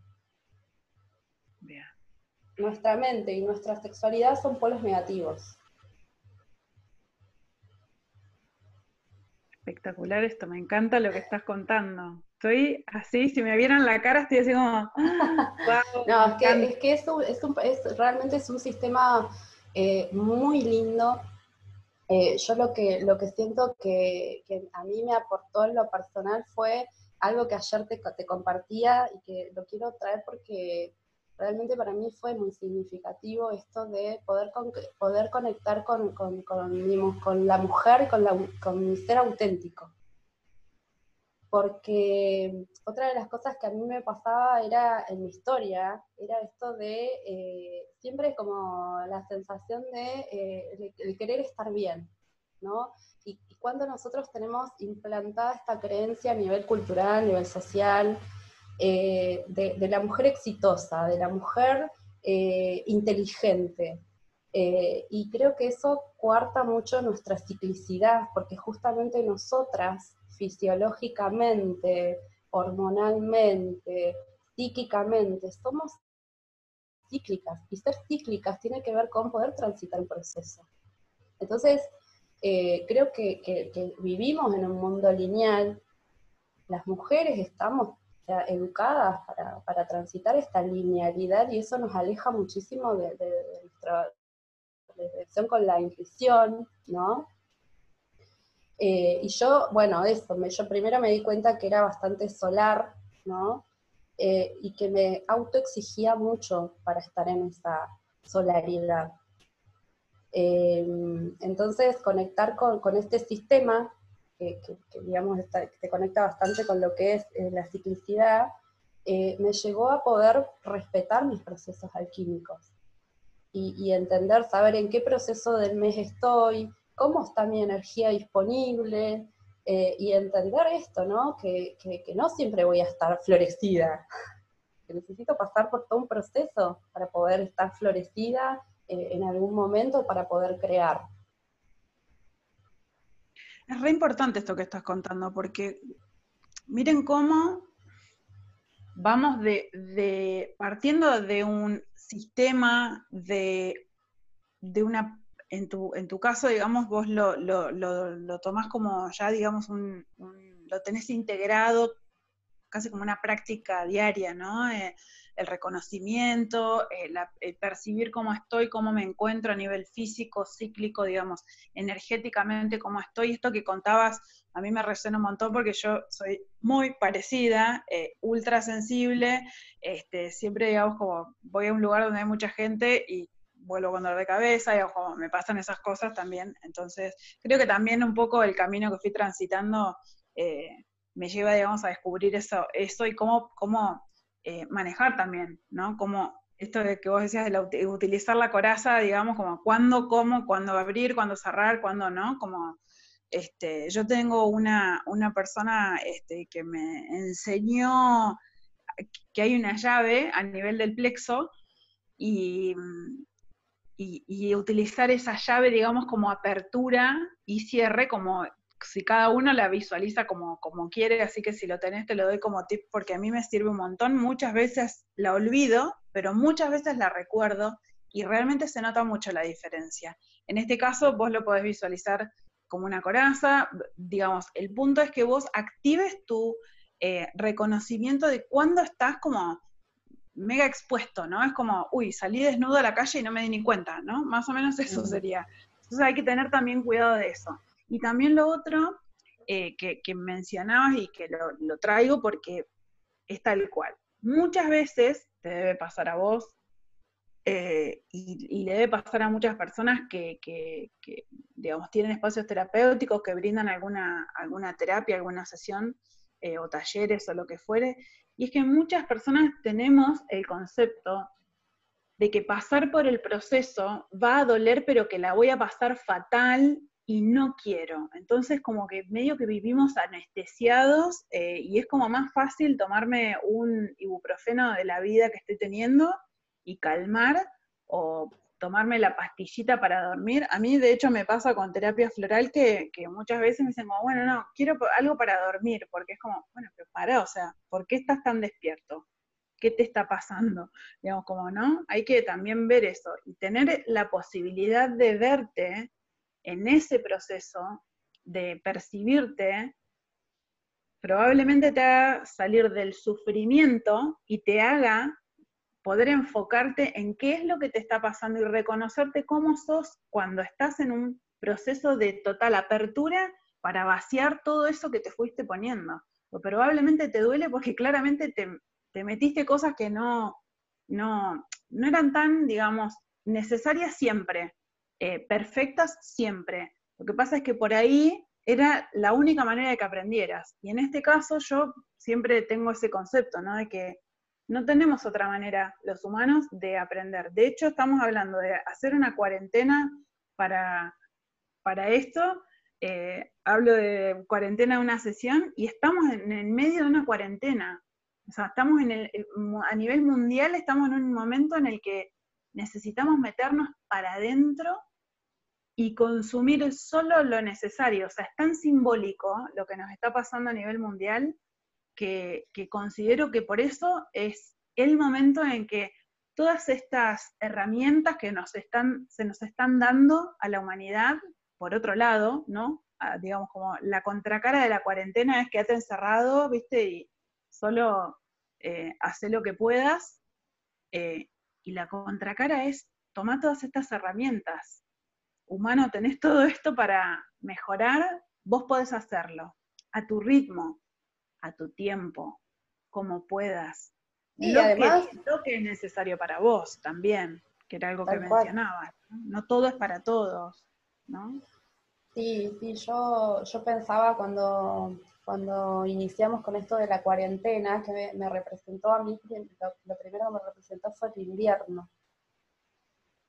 Bien nuestra mente y nuestra sexualidad son polos negativos. Espectacular esto, me encanta lo que estás contando. Estoy así, si me vieran la cara, estoy así como. no, es que, es, es, realmente es un sistema eh, muy lindo. Eh, yo lo que, lo que siento que, a mí me aportó en lo personal fue algo que ayer te, te compartía y que lo quiero traer porque realmente para mí fue muy significativo esto de poder, poder conectar con, con, con, la mujer, con, la, con mi ser auténtico. porque otra de las cosas que a mí me pasaba era en mi historia, era esto de eh, siempre como la sensación de eh, querer estar bien, ¿no? Y, cuando nosotros tenemos implantada esta creencia a nivel cultural, a nivel social, eh, de, la mujer exitosa, de la mujer inteligente, y creo que eso cuarta mucho nuestra ciclicidad, porque justamente nosotras fisiológicamente, hormonalmente, psíquicamente, somos cíclicas. Y ser cíclicas tiene que ver con poder transitar un proceso. Entonces, eh, creo que, vivimos en un mundo lineal. Las mujeres estamos educadas para, transitar esta linealidad y eso nos aleja muchísimo de, nuestra relación con la intuición, ¿no? Eh, y yo, bueno, eso, yo primero me di cuenta que era bastante solar, ¿no? Eh, y que me autoexigía mucho para estar en esa solaridad. Eh, entonces, conectar con, este sistema, que, digamos te conecta bastante con lo que es la ciclicidad, me llevó a poder respetar mis procesos alquímicos y, y entender, saber en qué proceso del mes estoy, cómo está mi energía disponible eh, y entender esto, ¿no? Que, no siempre voy a estar florecida, que necesito pasar por todo un proceso para poder estar florecida eh, en algún momento, para poder crear. Es re importante esto que estás contando, porque miren cómo vamos de, partiendo de un sistema de, de una en tu, en tu caso, digamos, vos lo, lo, tomás como ya, digamos, un, lo tenés integrado casi como una práctica diaria, ¿no? Eh, el reconocimiento, eh, el percibir cómo estoy, cómo me encuentro a nivel físico, cíclico, digamos, energéticamente, cómo estoy. Esto que contabas a mí me resuena un montón porque yo soy muy parecida, eh, ultra sensible, este, siempre, digamos, como voy a un lugar donde hay mucha gente y vuelvo con dolor de cabeza y ojo, me pasan esas cosas también. Entonces, creo que también un poco el camino que fui transitando eh, me lleva, digamos, a descubrir eso, eso y cómo, cómo eh, manejar también, ¿no? Como esto de que vos decías de utilizar la coraza, digamos, como cuándo, cómo, cuándo abrir, cuándo cerrar, cuándo no, como este, yo tengo una, una persona este, que me enseñó que hay una llave a nivel del plexo y, y, utilizar esa llave, digamos, como apertura y cierre, como si cada uno la visualiza como, como quiere, así que si lo tenés te lo doy como tip porque a mí me sirve un montón. Muchas veces la olvido, pero muchas veces la recuerdo y realmente se nota mucho la diferencia. En este caso, vos lo podés visualizar como una coraza, digamos, el punto es que vos actives tu eh, reconocimiento de cuándo estás como mega expuesto, ¿no? Es como, uy, salí desnudo a la calle y no me di ni cuenta, ¿no? Más o menos eso sería. Entonces hay que tener también cuidado de eso. Y también lo otro eh, que, mencionabas y que lo, traigo porque es tal cual. Muchas veces te debe pasar a vos eh, y, le debe pasar a muchas personas que, digamos, tienen espacios terapéuticos, que brindan alguna, alguna terapia, alguna sesión eh, o talleres o lo que fuere, y es que muchas personas tenemos el concepto de que pasar por el proceso va a doler, pero que la voy a pasar fatal y no quiero. Entonces, como que medio que vivimos anestesiados eh, y es como más fácil tomarme un ibuprofeno de la vida que estoy teniendo y calmar o tomarme la pastillita para dormir. A mí, de hecho, me pasa con terapia floral que, muchas veces me dicen, bueno, no, quiero algo para dormir, porque es como, bueno, pero para, o sea, ¿por qué estás tan despierto? ¿Qué te está pasando? Digamos, como, ¿no? Hay que también ver eso y tener la posibilidad de verte en ese proceso, de percibirte, probablemente te haga salir del sufrimiento y te haga poder enfocarte en qué es lo que te está pasando y reconocerte cómo sos cuando estás en un proceso de total apertura para vaciar todo eso que te fuiste poniendo. O probablemente te duele porque claramente te, metiste cosas que no, no, no, eran tan, digamos, necesarias siempre, eh, perfectas siempre. Lo que pasa es que por ahí era la única manera de que aprendieras. Y en este caso yo siempre tengo ese concepto, ¿no? De que no tenemos otra manera los humanos de aprender. De hecho, estamos hablando de hacer una cuarentena para, para esto. Eh, hablo de cuarentena de una sesión y estamos en el medio de una cuarentena. O sea, estamos en el, a nivel mundial, estamos en un momento en el que necesitamos meternos para adentro y consumir solo lo necesario. O sea, es tan simbólico lo que nos está pasando a nivel mundial que, considero que por eso es el momento en que todas estas herramientas que nos están, se nos están dando a la humanidad, por otro lado, ¿no? Ah, digamos como la contracara de la cuarentena es quedarte encerrado, ¿viste? Y solo eh, hacer lo que puedas. Eh, y la contracara es tomar todas estas herramientas. Humano, tenés todo esto para mejorar, vos podés hacerlo, a tu ritmo, a tu tiempo, como puedas. Y lo además, que, lo que es necesario para vos también, que era algo que mencionabas. ¿no? todo es para todos, ¿no? Sí, sí, yo, yo pensaba cuando, cuando iniciamos con esto de la cuarentena, que me, representó a mí, lo, primero que me representó fue el invierno.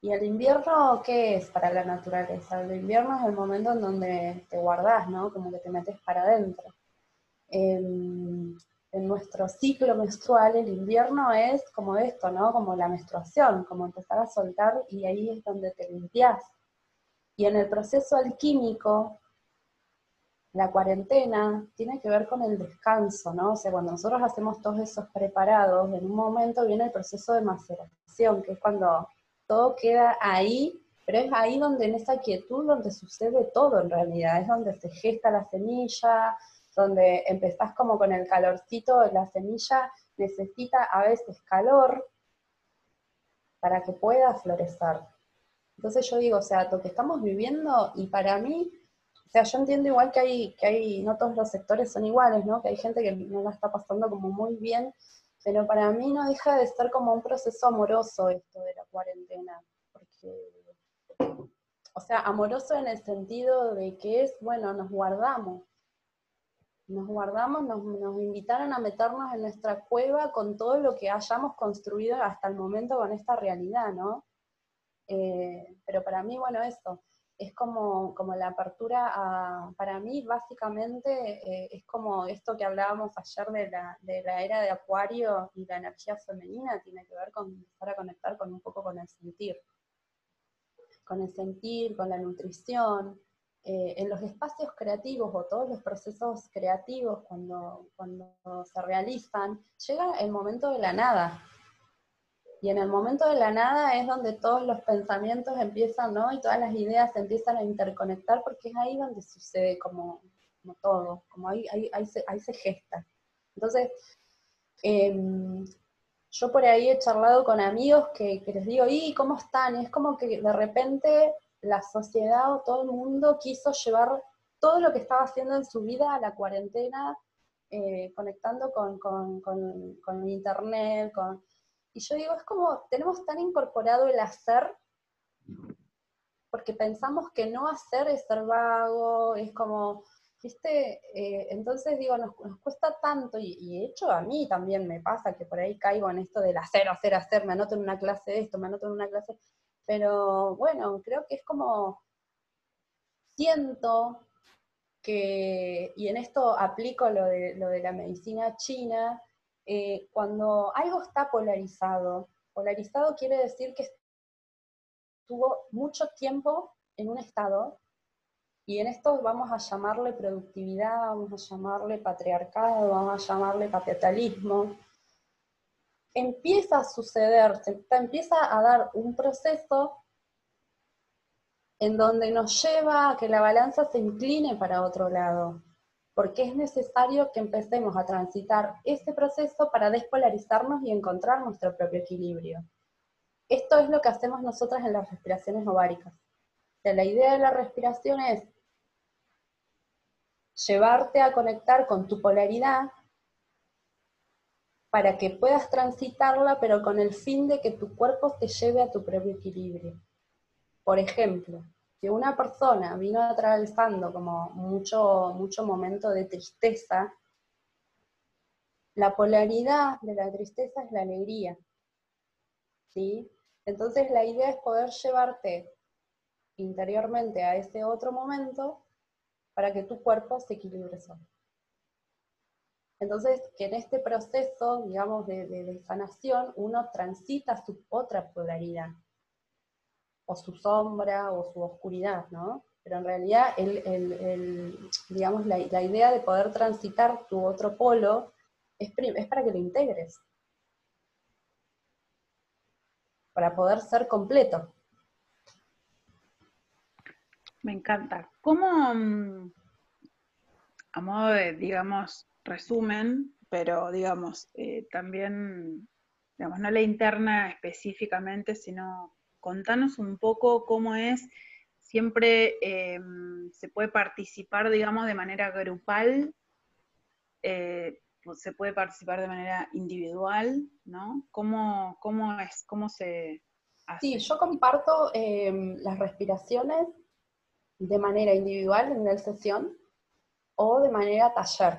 ¿Y el invierno qué es para la naturaleza? El invierno es el momento en donde te guardás, ¿no? Como que te metes para adentro en, nuestro ciclo menstrual, el invierno es como esto, ¿no? Como la menstruación, como empezar a soltar y ahí es donde te limpias. Y en el proceso alquímico, la cuarentena tiene que ver con el descanso, ¿no? O sea, cuando nosotros hacemos todos esos preparados, en un momento viene el proceso de maceración, que es cuando todo queda ahí, pero es ahí donde en esa quietud donde sucede todo en realidad, es donde se gesta la semilla, donde empezás como con el calorcito, la semilla necesita a veces calor para que pueda florecer. Entonces yo digo, o sea, lo que estamos viviendo, y para mí, o sea, yo entiendo igual que hay, que hay, no todos los sectores son iguales, ¿no? Que hay gente que no la está pasando como muy bien, pero para mí no deja de ser como un proceso amoroso esto de la cuarentena, porque, o sea, amoroso en el sentido de que es, bueno, nos guardamos, nos guardamos, nos, invitaron a meternos en nuestra cueva con todo lo que hayamos construido hasta el momento con esta realidad, ¿no? Eh, pero para mí, bueno, eso, es como, como la apertura a, para mí básicamente eh, es como esto que hablábamos ayer de la, de la era de Acuario y la energía femenina, tiene que ver con empezar a conectar con un poco con el sentir, con el sentir, con la nutrición, eh, en los espacios creativos o todos los procesos creativos cuando, cuando se realizan, llega el momento de la nada. Y en el momento de la nada es donde todos los pensamientos empiezan, ¿no? Y todas las ideas se empiezan a interconectar porque es ahí donde sucede como, todo, como ahí, ahí, se, ahí se gesta. Entonces, em, yo por ahí he charlado con amigos que, les digo, ¿y cómo están? Y es como que de repente la sociedad o todo el mundo quiso llevar todo lo que estaba haciendo en su vida a la cuarentena, eh, conectando con, con, internet, con... Y yo digo, es como, tenemos tan incorporado el hacer, porque pensamos que no hacer es ser vago, es como, ¿viste? Eh, entonces digo, nos, cuesta tanto, y, y, de hecho a mí también me pasa que por ahí caigo en esto del hacer, hacer, hacer, me anoto en una clase de esto, me anoto en una clase, pero bueno, creo que es como, siento que, y en esto aplico lo de, lo de la medicina china, eh, cuando algo está polarizado, polarizado quiere decir que estuvo mucho tiempo en un estado, y en esto vamos a llamarle productividad, vamos a llamarle patriarcado, vamos a llamarle capitalismo, empieza a suceder, empieza a dar un proceso en donde nos lleva a que la balanza se incline para otro lado, porque es necesario que empecemos a transitar ese proceso para despolarizarnos y encontrar nuestro propio equilibrio. Esto es lo que hacemos nosotras en las respiraciones ováricas. la idea de la respiración es llevarte a conectar con tu polaridad para que puedas transitarla, pero con el fin de que tu cuerpo te lleve a tu propio equilibrio. Por ejemplo, que una persona vino atravesando como mucho, mucho momento de tristeza, la polaridad de la tristeza es la alegría. ¿sí? Entonces la idea es poder llevarte interiormente a ese otro momento para que tu cuerpo se equilibre solo. Entonces, que en este proceso, digamos, de, sanación, uno transita su otra polaridad, o su sombra, o su oscuridad, ¿no? Pero en realidad, el, digamos, la, idea de poder transitar tu otro polo es, es para que lo integres, para poder ser completo. Me encanta. ¿Cómo, mm, a modo de, digamos, resumen, pero digamos, eh, también, digamos, no la interna específicamente, sino contanos un poco cómo es, siempre eh, se puede participar, digamos, de manera grupal, eh, se puede participar de manera individual, ¿no? ¿Cómo, cómo es, cómo se hace? Sí, yo comparto las respiraciones de manera individual en la sesión o de manera taller.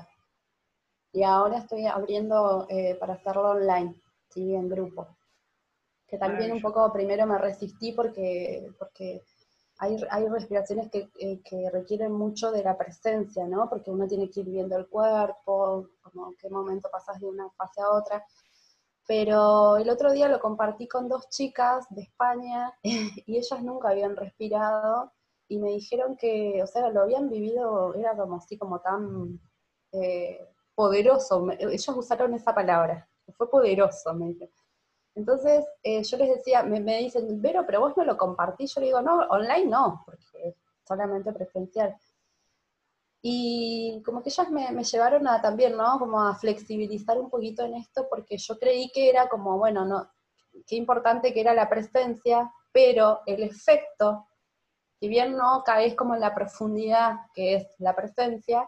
Y ahora estoy abriendo eh, para hacerlo online, ¿sí? en grupo. Que también un poco primero me resistí porque, porque hay, hay respiraciones que, eh, que, requieren mucho de la presencia, ¿no? Porque uno tiene que ir viendo el cuerpo, como qué momento pasas de una fase a otra. Pero el otro día lo compartí con dos chicas de España y ellas nunca habían respirado y me dijeron que, o sea, lo habían vivido, era como así, como tan eh, poderoso. Ellos usaron esa palabra, fue poderoso, me dijeron. Entonces, eh, yo les decía, me, dicen, Vero, pero vos no lo compartís. Yo le digo, no, online no, porque es solamente presencial. Y como que ellas me, llevaron a también, ¿no? Como a flexibilizar un poquito en esto, porque yo creí que era como, bueno, no, qué importante que era la presencia, pero el efecto si bien no caes como en la profundidad que es la presencia,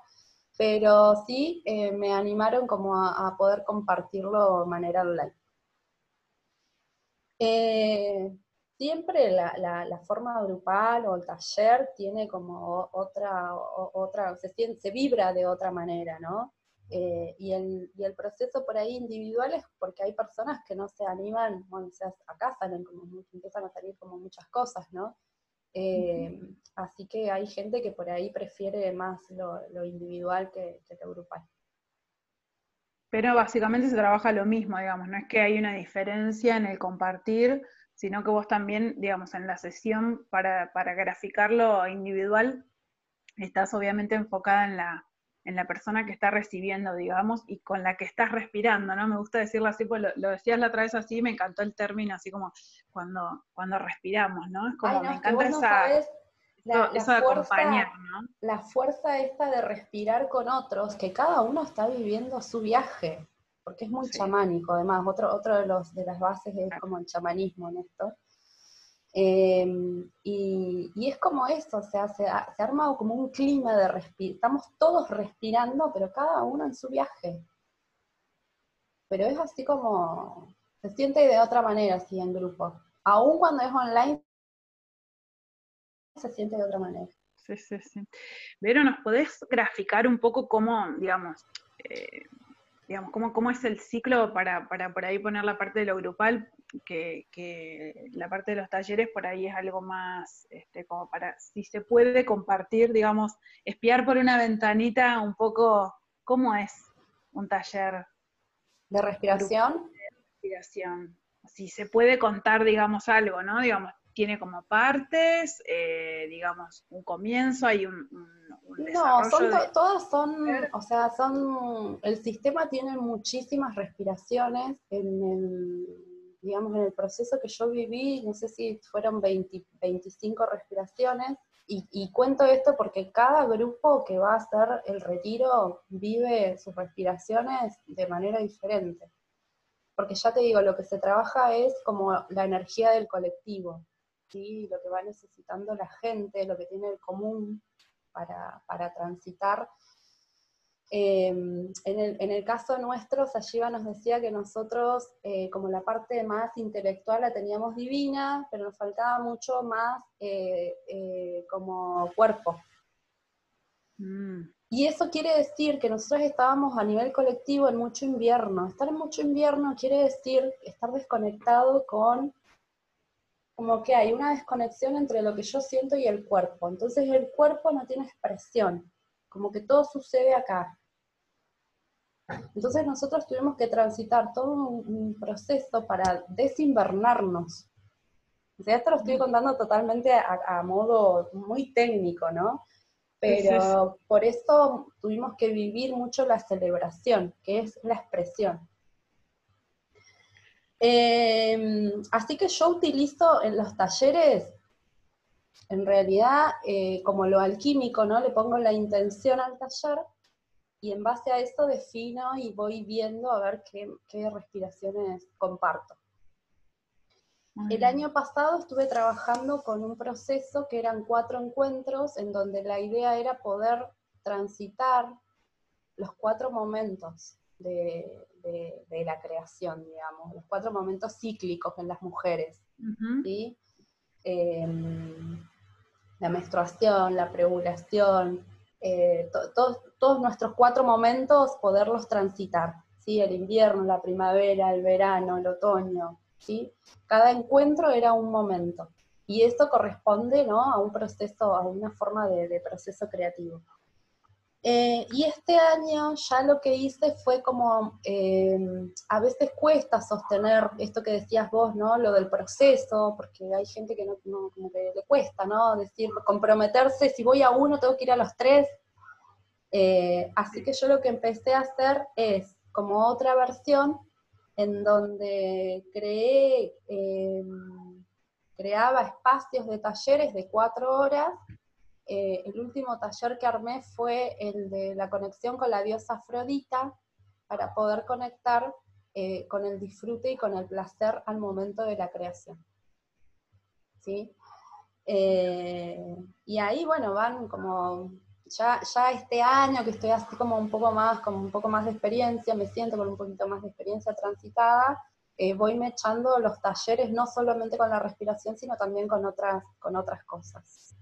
pero sí eh, me animaron como a, poder compartirlo de manera online. Eh, siempre la, forma grupal o el taller tiene como otra, otra se, se vibra de otra manera, ¿no? Eh, y, el, y, el, proceso por ahí individual es porque hay personas que no se animan, bueno, o sea, acá salen como, empiezan a salir como muchas cosas, ¿no? Eh, así que hay gente que por ahí prefiere más lo, individual que, lo grupal. Pero básicamente se trabaja lo mismo, digamos, no es que hay una diferencia en el compartir, sino que vos también, digamos, en la sesión para, para graficarlo individual, estás obviamente enfocada en la, en la persona que está recibiendo, digamos, y con la que estás respirando, ¿no? Me gusta decirlo así, pues lo, decías la otra vez así, me encantó el término, así como cuando, cuando respiramos, ¿no? Es como, me encanta esa... la, fuerza, La fuerza esta de respirar con otros, que cada uno está viviendo su viaje, porque es muy chamánico, además, otro, otro de, los, de las bases es como el chamanismo en esto. Em, y, es como eso, o sea, se, ha, armado como un clima de respirar, estamos todos respirando, pero cada uno en su viaje. Pero es así como, se siente de otra manera así en grupo. Aún cuando es online, se siente de otra manera. Sí, sí, sí. Vero, ¿nos podés graficar un poco cómo, digamos, eh, digamos, cómo, cómo es el ciclo para, para por ahí poner la parte de lo grupal? que, la parte de los talleres por ahí es algo más, este, como para, si se puede compartir, digamos, espiar por una ventanita un poco cómo es un taller. ¿De respiración? De respiración. Si se puede contar, digamos, algo, ¿no? Digamos, tiene como partes, eh, digamos, un comienzo, hay un, No, son todas son, o sea, son, el sistema tiene muchísimas respiraciones en el digamos, en el proceso que yo viví, no sé si fueron 20, 25 respiraciones, y, cuento esto porque cada grupo que va a hacer el retiro vive sus respiraciones de manera diferente. Porque ya te digo, lo que se trabaja es como la energía del colectivo, lo que va necesitando la gente, lo que tiene el común para, para transitar Em, en, el, caso nuestro, Sayiva nos decía que nosotros, eh, como la parte más intelectual la teníamos divina, pero nos faltaba mucho más eh, eh, como cuerpo. Mm. Y eso quiere decir que nosotros estábamos a nivel colectivo en mucho invierno. Estar en mucho invierno quiere decir estar desconectado con, como que hay una desconexión entre lo que yo siento y el cuerpo. Entonces el cuerpo no tiene expresión, como que todo sucede acá. Entonces nosotros tuvimos que transitar todo un, proceso para desinvernarnos. O sea, esto lo estoy contando totalmente a, modo muy técnico, ¿no? Pero por eso tuvimos que vivir mucho la celebración, que es la expresión. Em, así que yo utilizo en los talleres, en realidad, eh, como lo alquímico, ¿no? Le pongo la intención al taller y en base a eso defino y voy viendo a ver qué, respiraciones comparto. El año pasado estuve trabajando con un proceso que eran cuatro encuentros en donde la idea era poder transitar los cuatro momentos de, la creación, digamos, los cuatro momentos cíclicos en las mujeres. Em, la menstruación, la preovulación, eh, todos nuestros cuatro momentos, poderlos transitar, ¿sí? El invierno, la primavera, el verano, el otoño, ¿sí? Cada encuentro era un momento. Y esto corresponde, ¿no? A un proceso, a una forma de, proceso creativo. Eh, y este año ya lo que hice fue como, eh, a veces cuesta sostener esto que decías vos, ¿no? Lo del proceso, porque hay gente que no, como que le cuesta, ¿no? Decir, comprometerse, si voy a uno, tengo que ir a los tres, eh, así que yo lo que empecé a hacer es como otra versión en donde creé, em, creaba espacios de talleres de cuatro horas. Eh, el último taller que armé fue el de la conexión con la diosa Afrodita para poder conectar eh, con el disfrute y con el placer al momento de la creación. ¿Sí? y ahí, bueno, van como ya, ya este año que estoy así como un poco más, como un poco más de experiencia, me siento con un poquito más de experiencia transitada, eh, voy me echando los talleres no solamente con la respiración, sino también con otras, con otras cosas.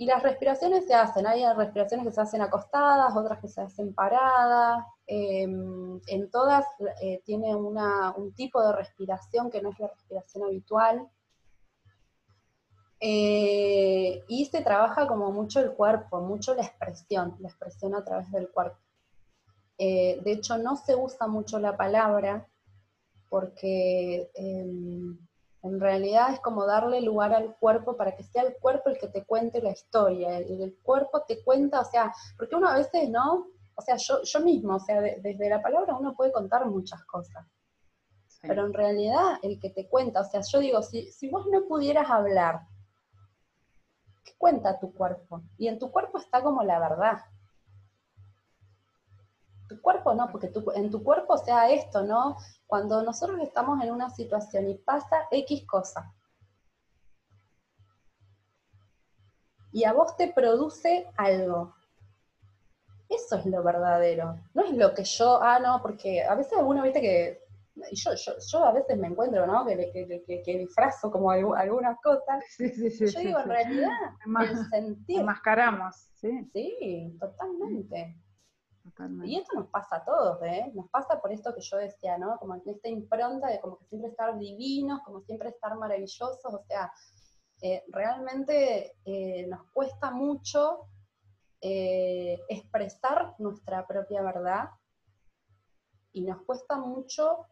Y las respiraciones se hacen, hay respiraciones que se hacen acostadas, otras que se hacen paradas, em, en todas eh, tiene una, un tipo de respiración que no es la respiración habitual, eh, y se trabaja como mucho el cuerpo, mucho la expresión, la expresión a través del cuerpo. Eh, de hecho, no se usa mucho la palabra porque em, en realidad es como darle lugar al cuerpo para que sea el cuerpo el que te cuente la historia. El, cuerpo te cuenta, o sea, porque uno a veces no, o sea, yo, yo mismo, o sea, desde la palabra uno puede contar muchas cosas. Pero en realidad el que te cuenta, o sea, yo digo, si, si vos no pudieras hablar, cuenta tu cuerpo. Y en tu cuerpo está como la verdad. Tu cuerpo no, porque en tu cuerpo sea esto, ¿no? Cuando nosotros estamos en una situación y pasa X cosa, y a vos te produce algo. Eso es lo verdadero. No es lo que yo, ah, no, porque a veces uno, viste que yo, yo, yo, a veces me encuentro, ¿no? Que, que, que, disfrazo como algunas cosas. Sí, sí, sí, yo digo, en realidad, el sentir. Enmascaramos, sí. Sí, totalmente. Y esto nos pasa a todos, ¿eh? Nos pasa por esto que yo decía, ¿no? Como esta impronta de como que siempre estar divinos, como siempre estar maravillosos, o sea, eh, realmente eh, nos cuesta mucho eh, expresar nuestra propia verdad y nos cuesta mucho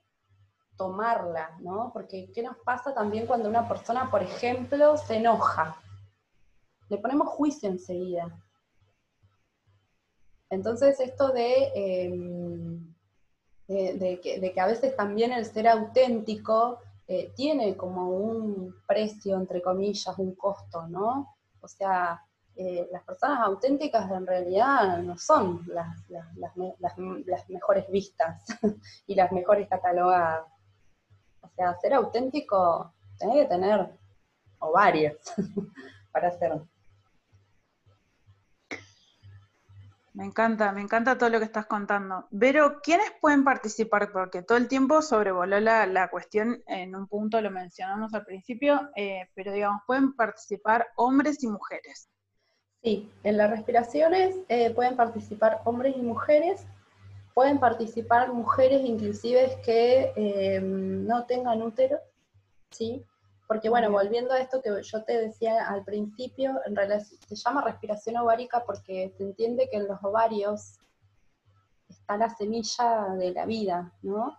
tomarla, ¿no? Porque ¿qué nos pasa también cuando una persona, por ejemplo, se enoja? Le ponemos juicio enseguida. Entonces esto de, em, de, que, a veces también el ser auténtico eh, tiene como un precio, entre comillas, un costo, ¿no? O sea, eh, las personas auténticas en realidad no son las, mejores vistas y las mejores catalogadas. O sea, ser auténtico tiene que tener ovarios para hacerlo. Me encanta, me encanta todo lo que estás contando. Vero, ¿quiénes pueden participar? Porque todo el tiempo sobrevoló la, cuestión, en un punto lo mencionamos al principio, eh, pero digamos, pueden participar hombres y mujeres. Sí, en las respiraciones eh, pueden participar hombres y mujeres, pueden participar mujeres inclusive que eh, no tengan útero, ¿sí? Porque bueno, volviendo a esto que yo te decía al principio, en realidad se llama respiración ovárica porque se entiende que en los ovarios está la semilla de la vida, ¿no?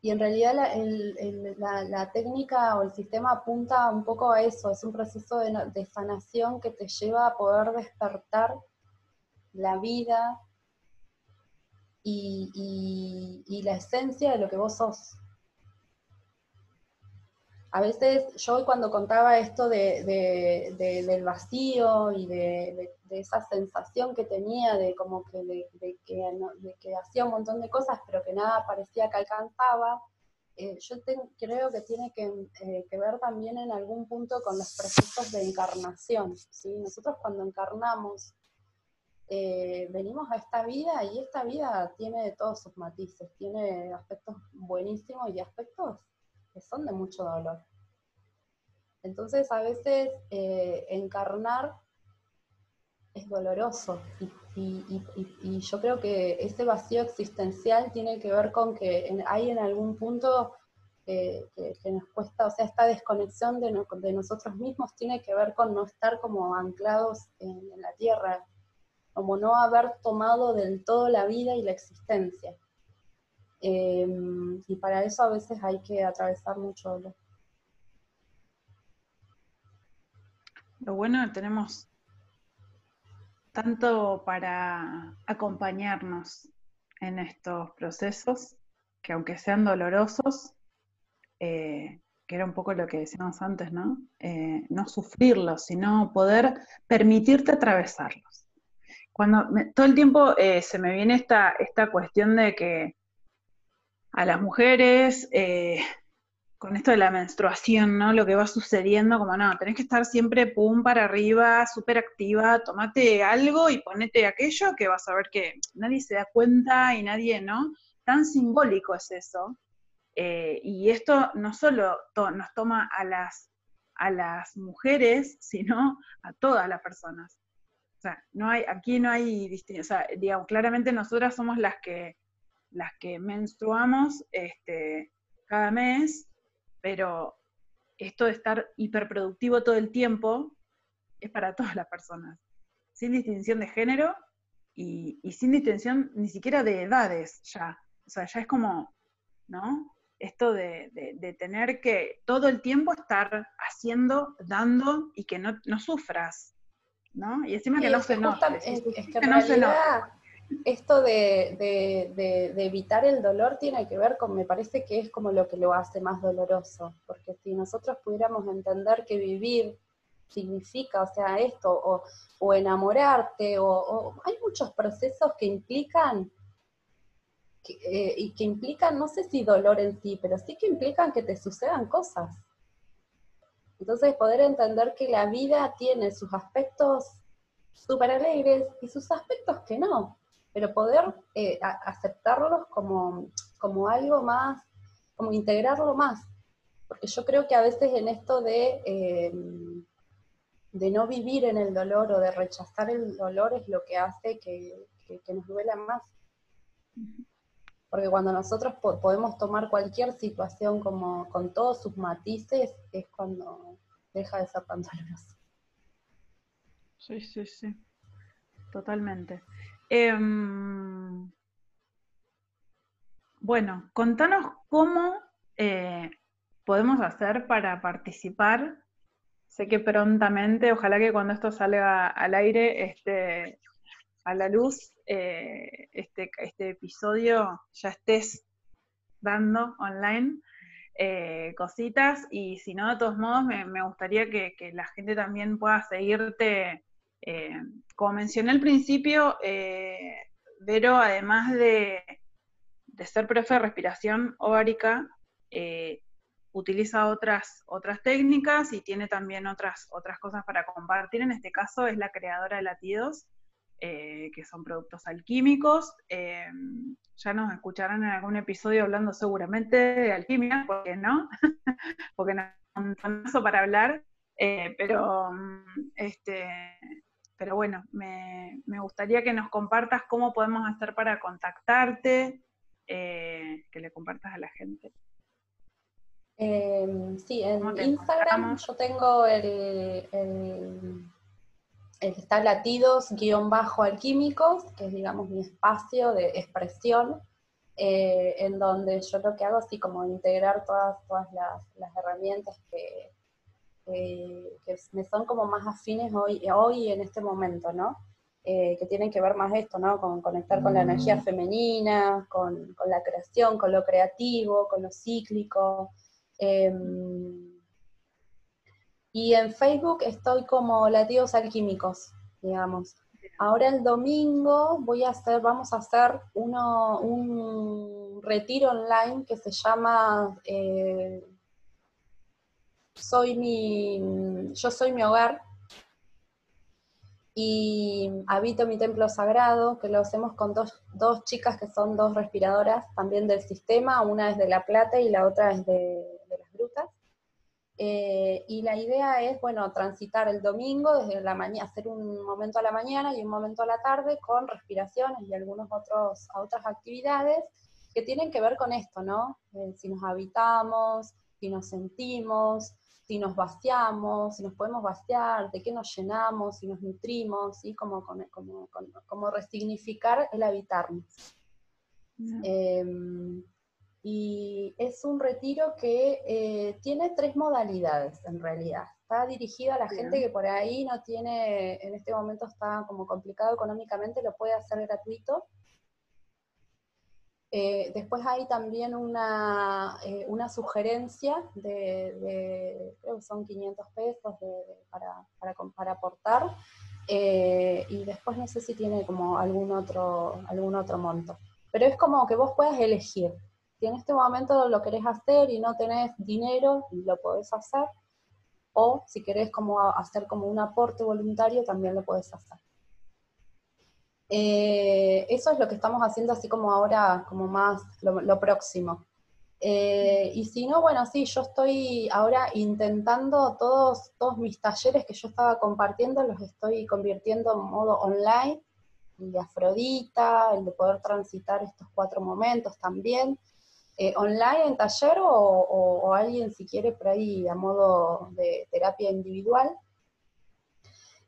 Y en realidad la, técnica o el sistema apunta un poco a eso, es un proceso de, sanación que te lleva a poder despertar la vida y la esencia de lo que vos sos a veces yo cuando contaba esto de, del vacío y de, esa sensación que tenía de como que, de, que, hacía un montón de cosas pero que nada parecía que alcanzaba, eh, yo creo que tiene eh, que, ver también en algún punto con los procesos de encarnación. ¿sí? Nosotros cuando encarnamos eh, venimos a esta vida y esta vida tiene de todos sus matices, tiene aspectos buenísimos y aspectos que son de mucho dolor. Entonces a veces eh, encarnar es doloroso y, yo creo que ese vacío existencial tiene que ver con que hay en algún punto que, nos cuesta, o sea, esta desconexión de, nosotros mismos tiene que ver con no estar como anclados en, la tierra, como no haber tomado del todo la vida y la existencia. Em, y para eso a veces hay que atravesar mucho dolor. Lo bueno tenemos tanto para acompañarnos en estos procesos, que aunque sean dolorosos, eh, que era un poco lo que decíamos antes, ¿no? Eh, no sufrirlos, sino poder permitirte atravesarlos. Cuando todo el tiempo eh, se me viene esta, esta cuestión de que a las mujeres con esto de la menstruación, ¿no? Lo que va sucediendo, como no, tenés que estar siempre pum para arriba, súper activa, tomate algo y ponete aquello que vas a ver que nadie se da cuenta y nadie, ¿no? Tan simbólico es eso. Eh, y esto no solo nos toma a las, a las mujeres, sino a todas las personas. O sea, no hay, aquí no hay distinción, o sea, digamos, claramente nosotras somos las que, las que menstruamos este, cada mes, pero esto de estar hiperproductivo todo el tiempo es para todas las personas, sin distinción de género y, sin distinción ni siquiera de edades ya. O sea, ya es como, ¿no? Esto de, tener que todo el tiempo estar haciendo, dando y que no, sufras, ¿no? Y encima que no se nota. Es, que, no se nota esto de, evitar el dolor tiene que ver con, me parece que es como lo que lo hace más doloroso, porque si nosotros pudiéramos entender que vivir significa, o sea, esto, o, enamorarte, o, hay muchos procesos que implican, eh, y que implican, no sé si dolor en sí, pero sí que implican que te sucedan cosas. Entonces, poder entender que la vida tiene sus aspectos súper alegres y sus aspectos que no pero poder eh, aceptarlos como, como algo más, como integrarlo más. Porque yo creo que a veces en esto de, em, de no vivir en el dolor o de rechazar el dolor es lo que hace que, nos duela más. Porque cuando nosotros podemos tomar cualquier situación como con todos sus matices, es cuando deja de ser tan doloroso. Sí, sí, sí. Totalmente. Em, bueno, contanos cómo eh, podemos hacer para participar. Sé que prontamente, ojalá que cuando esto salga al aire, este, a la luz, eh, este, este, episodio ya estés dando online eh, cositas y si no, de todos modos, me, gustaría que, que, la gente también pueda seguirte eh, como mencioné al principio, eh, Vero, además de, ser profe de respiración ovárica, eh, utiliza otras, otras técnicas y tiene también otras, otras cosas para compartir. En este caso es la creadora de latidos. eh, que son productos alquímicos. Ya nos escucharán en algún episodio hablando seguramente de alquimia, ¿por qué no? porque no hay un montonazo para hablar, pero, mm, este, pero bueno, me, gustaría que nos compartas cómo podemos hacer para contactarte, que le compartas a la gente. sí, en Instagram yo tengo el está latidos-alquímicos, que es, digamos, mi espacio de expresión, eh, en donde yo lo que hago es así como integrar todas, todas las, herramientas que, me son como más afines hoy, hoy en este momento, ¿no? Eh, que tienen que ver más esto, ¿no? Con conectar con la energía mm. femenina, con, la creación, con lo creativo, con lo cíclico. Em, y en Facebook estoy como Latidos Alquímicos, digamos. Ahora el domingo voy a hacer, vamos a hacer uno, un retiro online que se llama eh, Soy mi, Yo soy mi hogar y habito mi templo sagrado, que lo hacemos con dos, dos chicas que son dos respiradoras también del sistema, una es de La Plata y la otra es de, las Grutas. Eh, y la idea es, bueno, transitar el domingo desde la mañana, hacer un momento a la mañana y un momento a la tarde con respiraciones y algunas otras actividades que tienen que ver con esto, ¿no? Eh, si nos habitamos, si nos sentimos, si nos vaciamos, si nos podemos vaciar, de qué nos llenamos, si nos nutrimos, ¿sí? Como, como, como, resignificar el habitarnos. Y es un retiro que eh, tiene tres modalidades en realidad. Está dirigido a la gente que por ahí no tiene, en este momento está como complicado económicamente, lo puede hacer gratuito. Eh, después hay también una, eh, una sugerencia de, creo que son 500 pesos para, para, aportar. y después no sé si tiene como algún otro, algún otro monto. Pero es como que vos puedas elegir si en este momento lo querés hacer y no tenés dinero, lo podés hacer. O si querés como hacer como un aporte voluntario, también lo podés hacer. Eh, eso es lo que estamos haciendo así como ahora, como más lo, próximo. Eh, y si no, bueno, sí, yo estoy ahora intentando todos, todos mis talleres que yo estaba compartiendo, los estoy convirtiendo en modo online, el de Afrodita, el de poder transitar estos cuatro momentos también. Eh, online en taller o, alguien si quiere por ahí a modo de terapia individual.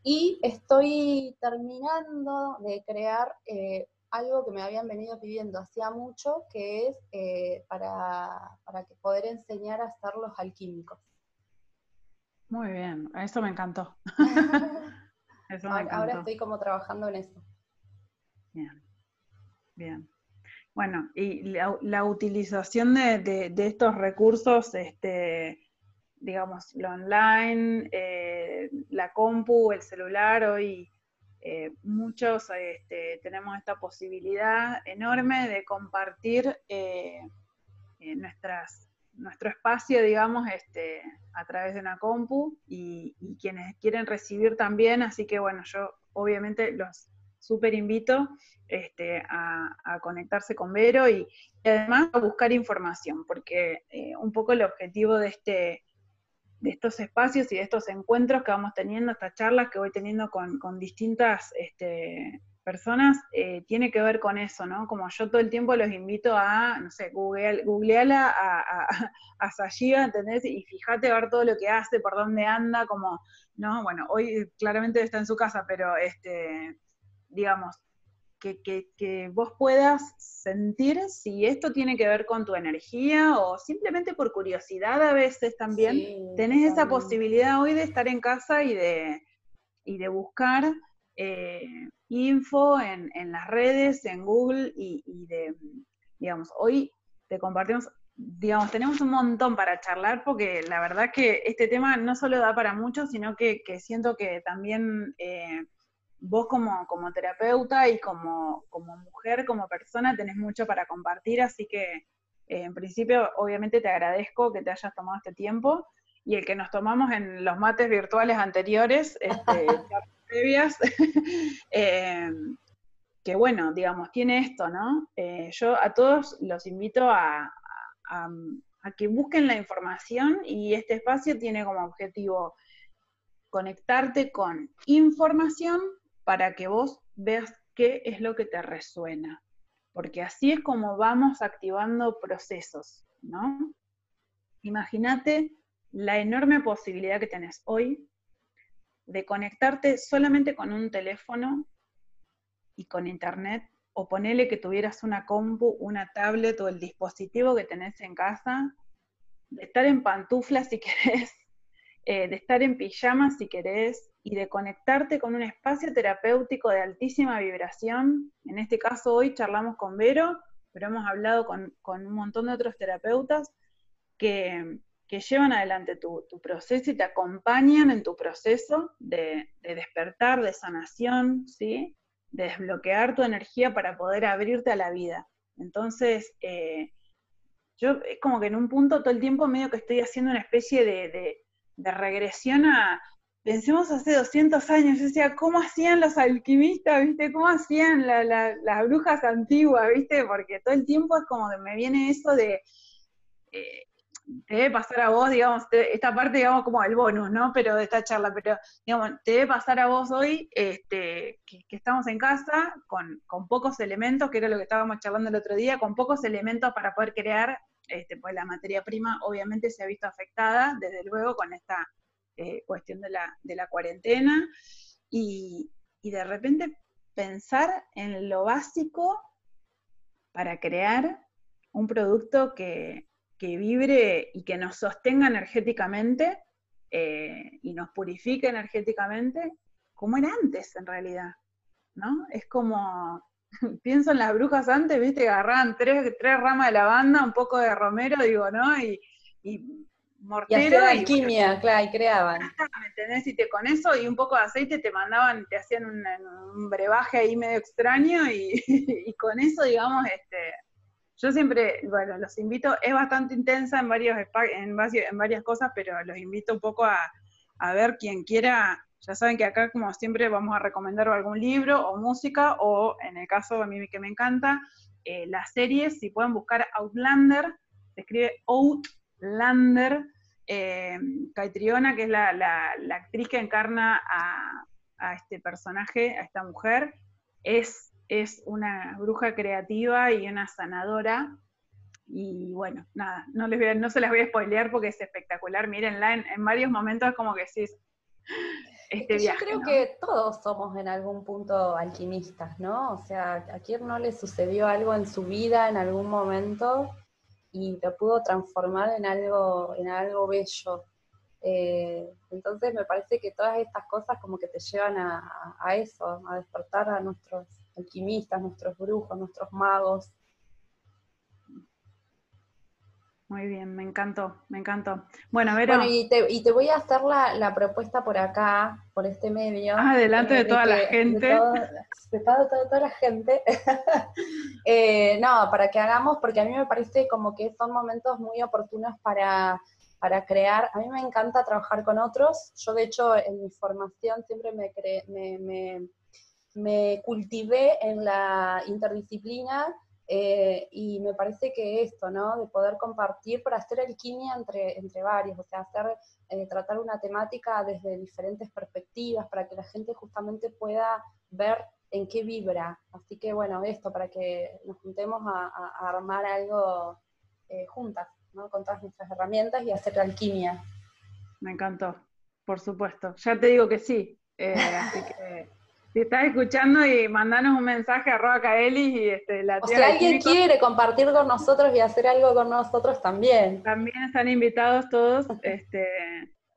Y estoy terminando de crear eh, algo que me habían venido pidiendo hacía mucho, que es eh, para, para poder enseñar a hacer los alquímicos. Muy bien, eso me encantó. eso me encantó. Ahora estoy como trabajando en eso. Bien, bien. Bueno, y la, utilización de, estos recursos, este, digamos, lo online, eh, la compu, el celular, hoy eh, muchos este, tenemos esta posibilidad enorme de compartir eh, nuestras, nuestro espacio, digamos, este, a través de una compu y, quienes quieren recibir también, así que bueno, yo obviamente los súper invito este, a, conectarse con Vero y, además a buscar información, porque un poco el objetivo de, este, de estos espacios y de estos encuentros que vamos teniendo, estas charlas que voy teniendo con, distintas este, personas, eh, tiene que ver con eso, ¿no? Como yo todo el tiempo los invito a, no sé, google, googleala a, a, a ¿entendés? Y fíjate a ver todo lo que hace, por dónde anda, como, ¿no? Bueno, hoy claramente está en su casa, pero este digamos, que, vos puedas sentir si esto tiene que ver con tu energía o simplemente por curiosidad a veces también. tenés esa posibilidad hoy de estar en casa y de, de buscar eh, info en, las redes, en Google y, de, digamos, hoy te compartimos, digamos, tenemos un montón para charlar porque la verdad que este tema no solo da para mucho, sino que, siento que también... Eh, vos como, como terapeuta y como, como, mujer, como persona, tenés mucho para compartir, así que eh, en principio obviamente te agradezco que te hayas tomado este tiempo y el que nos tomamos en los mates virtuales anteriores, este, previas, eh, que bueno, digamos, tiene esto, ¿no? Eh, yo a todos los invito a, a que busquen la información y este espacio tiene como objetivo conectarte con información para que vos veas qué es lo que te resuena, porque así es como vamos activando procesos, ¿no? Imagínate la enorme posibilidad que tenés hoy de conectarte solamente con un teléfono y con internet, o ponele que tuvieras una compu, una tablet o el dispositivo que tenés en casa, de estar en pantuflas si querés, eh, de estar en pijama si querés, y de conectarte con un espacio terapéutico de altísima vibración. En este caso hoy charlamos con Vero, pero hemos hablado con, un montón de otros terapeutas que, llevan adelante tu, proceso y te acompañan en tu proceso de, despertar, de sanación, ¿sí? de desbloquear tu energía para poder abrirte a la vida. Entonces, eh, yo es como que en un punto todo el tiempo medio que estoy haciendo una especie de de regresión a, pensemos hace 200 años, yo decía, ¿cómo hacían los alquimistas, viste? ¿Cómo hacían las brujas antiguas, viste? Porque todo el tiempo es como que me viene eso de, eh, te debe pasar a vos, digamos, esta parte, digamos, como el bonus, ¿no? Pero de esta charla, pero, digamos, te debe pasar a vos hoy, este, que, estamos en casa con, con, pocos elementos, que era lo que estábamos charlando el otro día, con pocos elementos para poder crear este, pues la materia prima obviamente se ha visto afectada, desde luego, con esta eh, cuestión de la, cuarentena, y, de repente pensar en lo básico para crear un producto que, vibre y que nos sostenga energéticamente eh, y nos purifique energéticamente, como era antes en realidad, ¿no? Es como pienso en las brujas antes, viste, agarraban tres, tres ramas de lavanda, un poco de romero, digo, ¿no? Y, y mortero. Y alquimia, claro, y creaban. ¿Me entendés? Y te, con eso y un poco de aceite te mandaban, te hacían un, brebaje ahí medio extraño y, con eso, digamos, este, yo siempre, bueno, los invito, es bastante intensa en, varios, en, en varias cosas, pero los invito un poco a, a ver quien quiera ya saben que acá, como siempre, vamos a recomendar algún libro o música, o en el caso a mí que me encanta, eh, las series, si pueden buscar Outlander, se escribe Outlander, eh, Caitriona, que es la, actriz que encarna a, este personaje, a esta mujer, es, es una bruja creativa y una sanadora. Y bueno, nada, no, les no se las voy a spoilear porque es espectacular. Mírenla, en, en varios momentos como que sí, este Yo creo que todos somos en algún punto alquimistas, ¿no? O sea, a quien no le sucedió algo en su vida en algún momento y lo pudo transformar en algo, en algo bello. Eh, entonces me parece que todas estas cosas como que te llevan a, a eso, a despertar a nuestros alquimistas, nuestros brujos, nuestros magos. Muy bien, me encantó, me encantó. Bueno, Vero. Bueno, y te, y te voy a hacer la, propuesta por acá, por este medio. Ah, delante de, toda la gente. De, toda, la gente. Eh, no, para que hagamos, porque a mí me parece como que son momentos muy oportunos para, para crear. A mí me encanta trabajar con otros. Yo, de hecho, en mi formación siempre me, me, me, me cultivé en la interdisciplina eh, y me parece que esto, ¿no? De poder compartir para hacer alquimia entre, entre varios, o sea, hacer, eh, tratar una temática desde diferentes perspectivas para que la gente justamente pueda ver en qué vibra. Así que bueno, esto, para que nos juntemos a, armar algo eh, juntas, ¿no? Con todas nuestras herramientas y hacer alquimia. Me encantó, por supuesto. Ya te digo que sí. así que si estás escuchando y mandanos un mensaje a Kaelis y este, la O si alguien quiere compartir con nosotros y hacer algo con nosotros también. También están invitados todos. Este,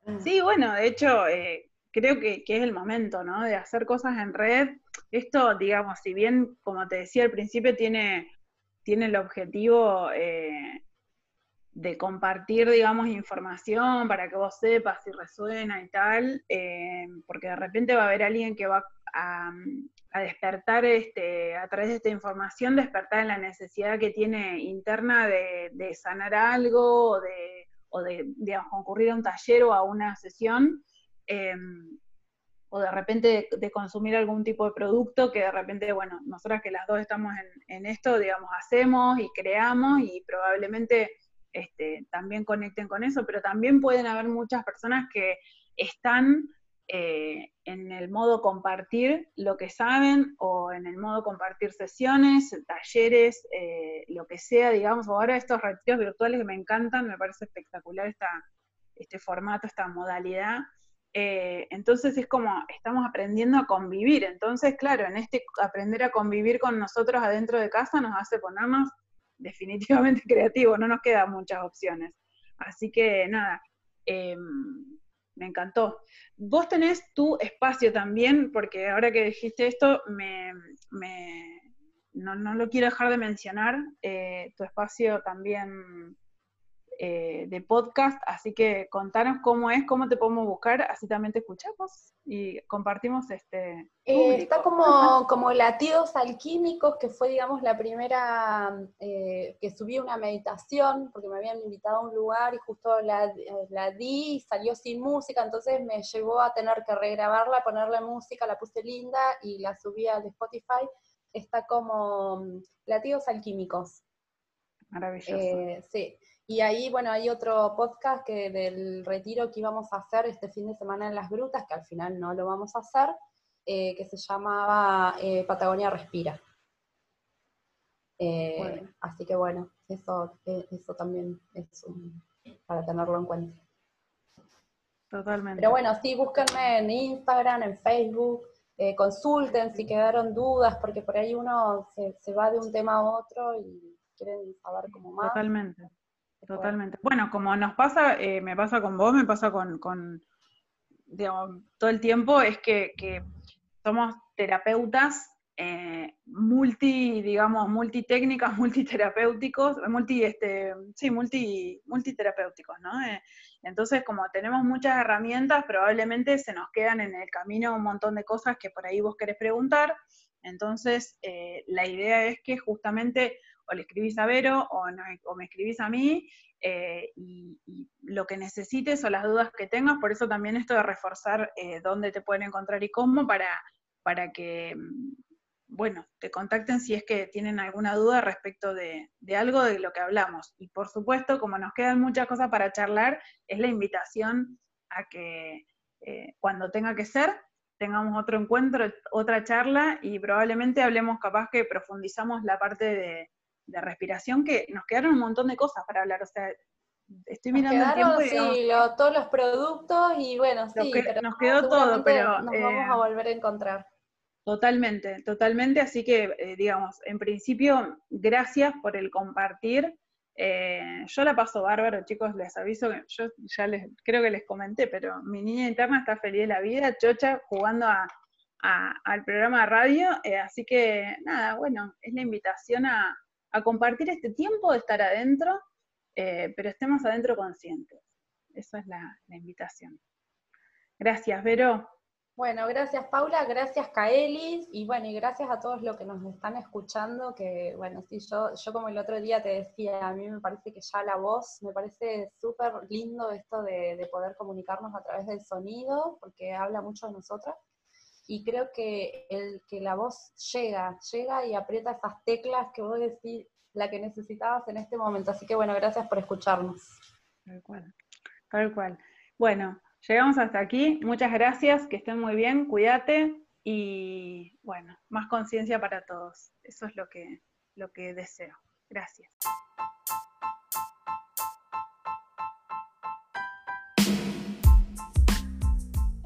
mm. sí, bueno, de hecho, eh, creo que, es el momento, ¿no? De hacer cosas en red. Esto, digamos, si bien, como te decía al principio, tiene, tiene el objetivo eh, de compartir, digamos, información para que vos sepas si resuena y tal, eh, porque de repente va a haber alguien que va a, despertar este, a través de esta información, despertar en la necesidad que tiene interna de, sanar algo o de, o de concurrir a un taller o a una sesión. Em, o de repente de, consumir algún tipo de producto que de repente, bueno, nosotras que las dos estamos en, esto, digamos, hacemos y creamos y probablemente este, también conecten con eso, pero también pueden haber muchas personas que están eh, en el modo compartir lo que saben o en el modo compartir sesiones, talleres, eh, lo que sea, digamos, ahora estos retiros virtuales que me encantan, me parece espectacular este formato, esta modalidad. Eh, entonces es como estamos aprendiendo a convivir. Entonces, claro, en este aprender a convivir con nosotros adentro de casa nos hace ponernos definitivamente creativos, no nos quedan muchas opciones. Así que nada, em, me encantó. Vos tenés tu espacio también, porque ahora que dijiste esto, me, no, lo quiero dejar de mencionar, eh, tu espacio también eh, de podcast, así que contanos cómo es, cómo te podemos buscar, así también te escuchamos y compartimos este. Eh, está como, como Latidos Alquímicos, que fue, digamos, la primera eh, que subí una meditación, porque me habían invitado a un lugar y justo la, la di y salió sin música, entonces me llevó a tener que regrabarla, ponerle música, la puse linda y la subí al Spotify. Está como mm, Latidos Alquímicos. Maravilloso. sí. Y ahí, bueno, hay otro podcast que del retiro que íbamos a hacer este fin de semana en Las Grutas, que al final no lo vamos a hacer, eh, que se llamaba eh, Patagonia Respira. Eh, así que bueno, eso, eso también es para tenerlo en cuenta. Totalmente. Pero bueno, sí, búsquenme en Instagram, en Facebook, consulten si quedaron dudas, porque por ahí uno se, se va de un tema a otro y quieren saber cómo más. Totalmente. Totalmente. Bueno, como nos pasa, eh, me pasa con vos, me pasa con, digamos, todo el tiempo, es que, somos terapeutas eh, multi, digamos, multitécnicas, multiterapéuticos, multi, este, sí, multi, multiterapéuticos, ¿no? Eh, entonces, como tenemos muchas herramientas, probablemente se nos quedan en el camino un montón de cosas que por ahí vos querés preguntar. Entonces, la idea es que justamente o le escribís a Vero o, me escribís a mí eh, y, lo que necesites o las dudas que tengas, por eso también esto de reforzar eh, dónde te pueden encontrar y cómo para, para que, mm, bueno, te contacten si es que tienen alguna duda respecto de, algo de lo que hablamos. Y por supuesto, como nos quedan muchas cosas para charlar, es la invitación a que eh, cuando tenga que ser, tengamos otro encuentro, otra charla y probablemente hablemos capaz que profundizamos la parte de, de respiración que nos quedaron un montón de cosas para hablar. O sea, estoy mirando el tiempo y sí, todos los productos y bueno, sí. nos quedó todo, pero. Nos vamos a eh, volver a encontrar. Totalmente, totalmente. Así que, eh, digamos, en principio, gracias por el compartir. Eh, yo la paso bárbaro, chicos, les aviso que yo ya les creo que les comenté, pero mi niña interna está feliz de la vida, chocha, jugando al programa de radio. así que, nada, bueno, es la invitación a, a compartir este tiempo de estar adentro, eh, pero estemos adentro conscientes. Esa es la, invitación. Gracias, Vero. Bueno, gracias Paula, gracias Kaelis y bueno, y gracias a todos los que nos están escuchando, que bueno, sí, yo, yo como el otro día te decía, a mí me parece que ya la voz, me parece súper lindo esto de, de, poder comunicarnos a través del sonido, porque habla mucho de nosotras y creo que, el, que la voz llega, llega y aprieta esas teclas que vos decís, la que necesitabas en este momento. Así que bueno, gracias por escucharnos. Tal cual, tal cual. Bueno, llegamos hasta aquí. Muchas gracias, que estén muy bien, cuídate y bueno, más conciencia para todos. Eso es lo que, lo que deseo. Gracias.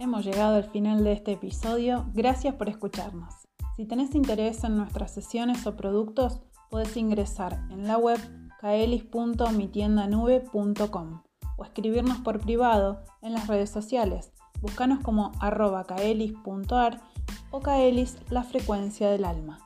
Hemos llegado al final de este episodio. Gracias por escucharnos. Si tenés interés en nuestras sesiones o productos, puedes ingresar en la web kaelis.mitiendanube.com o escribirnos por privado en las redes sociales. Búscanos como arroba kaelis.ar o kaelis la frecuencia del alma.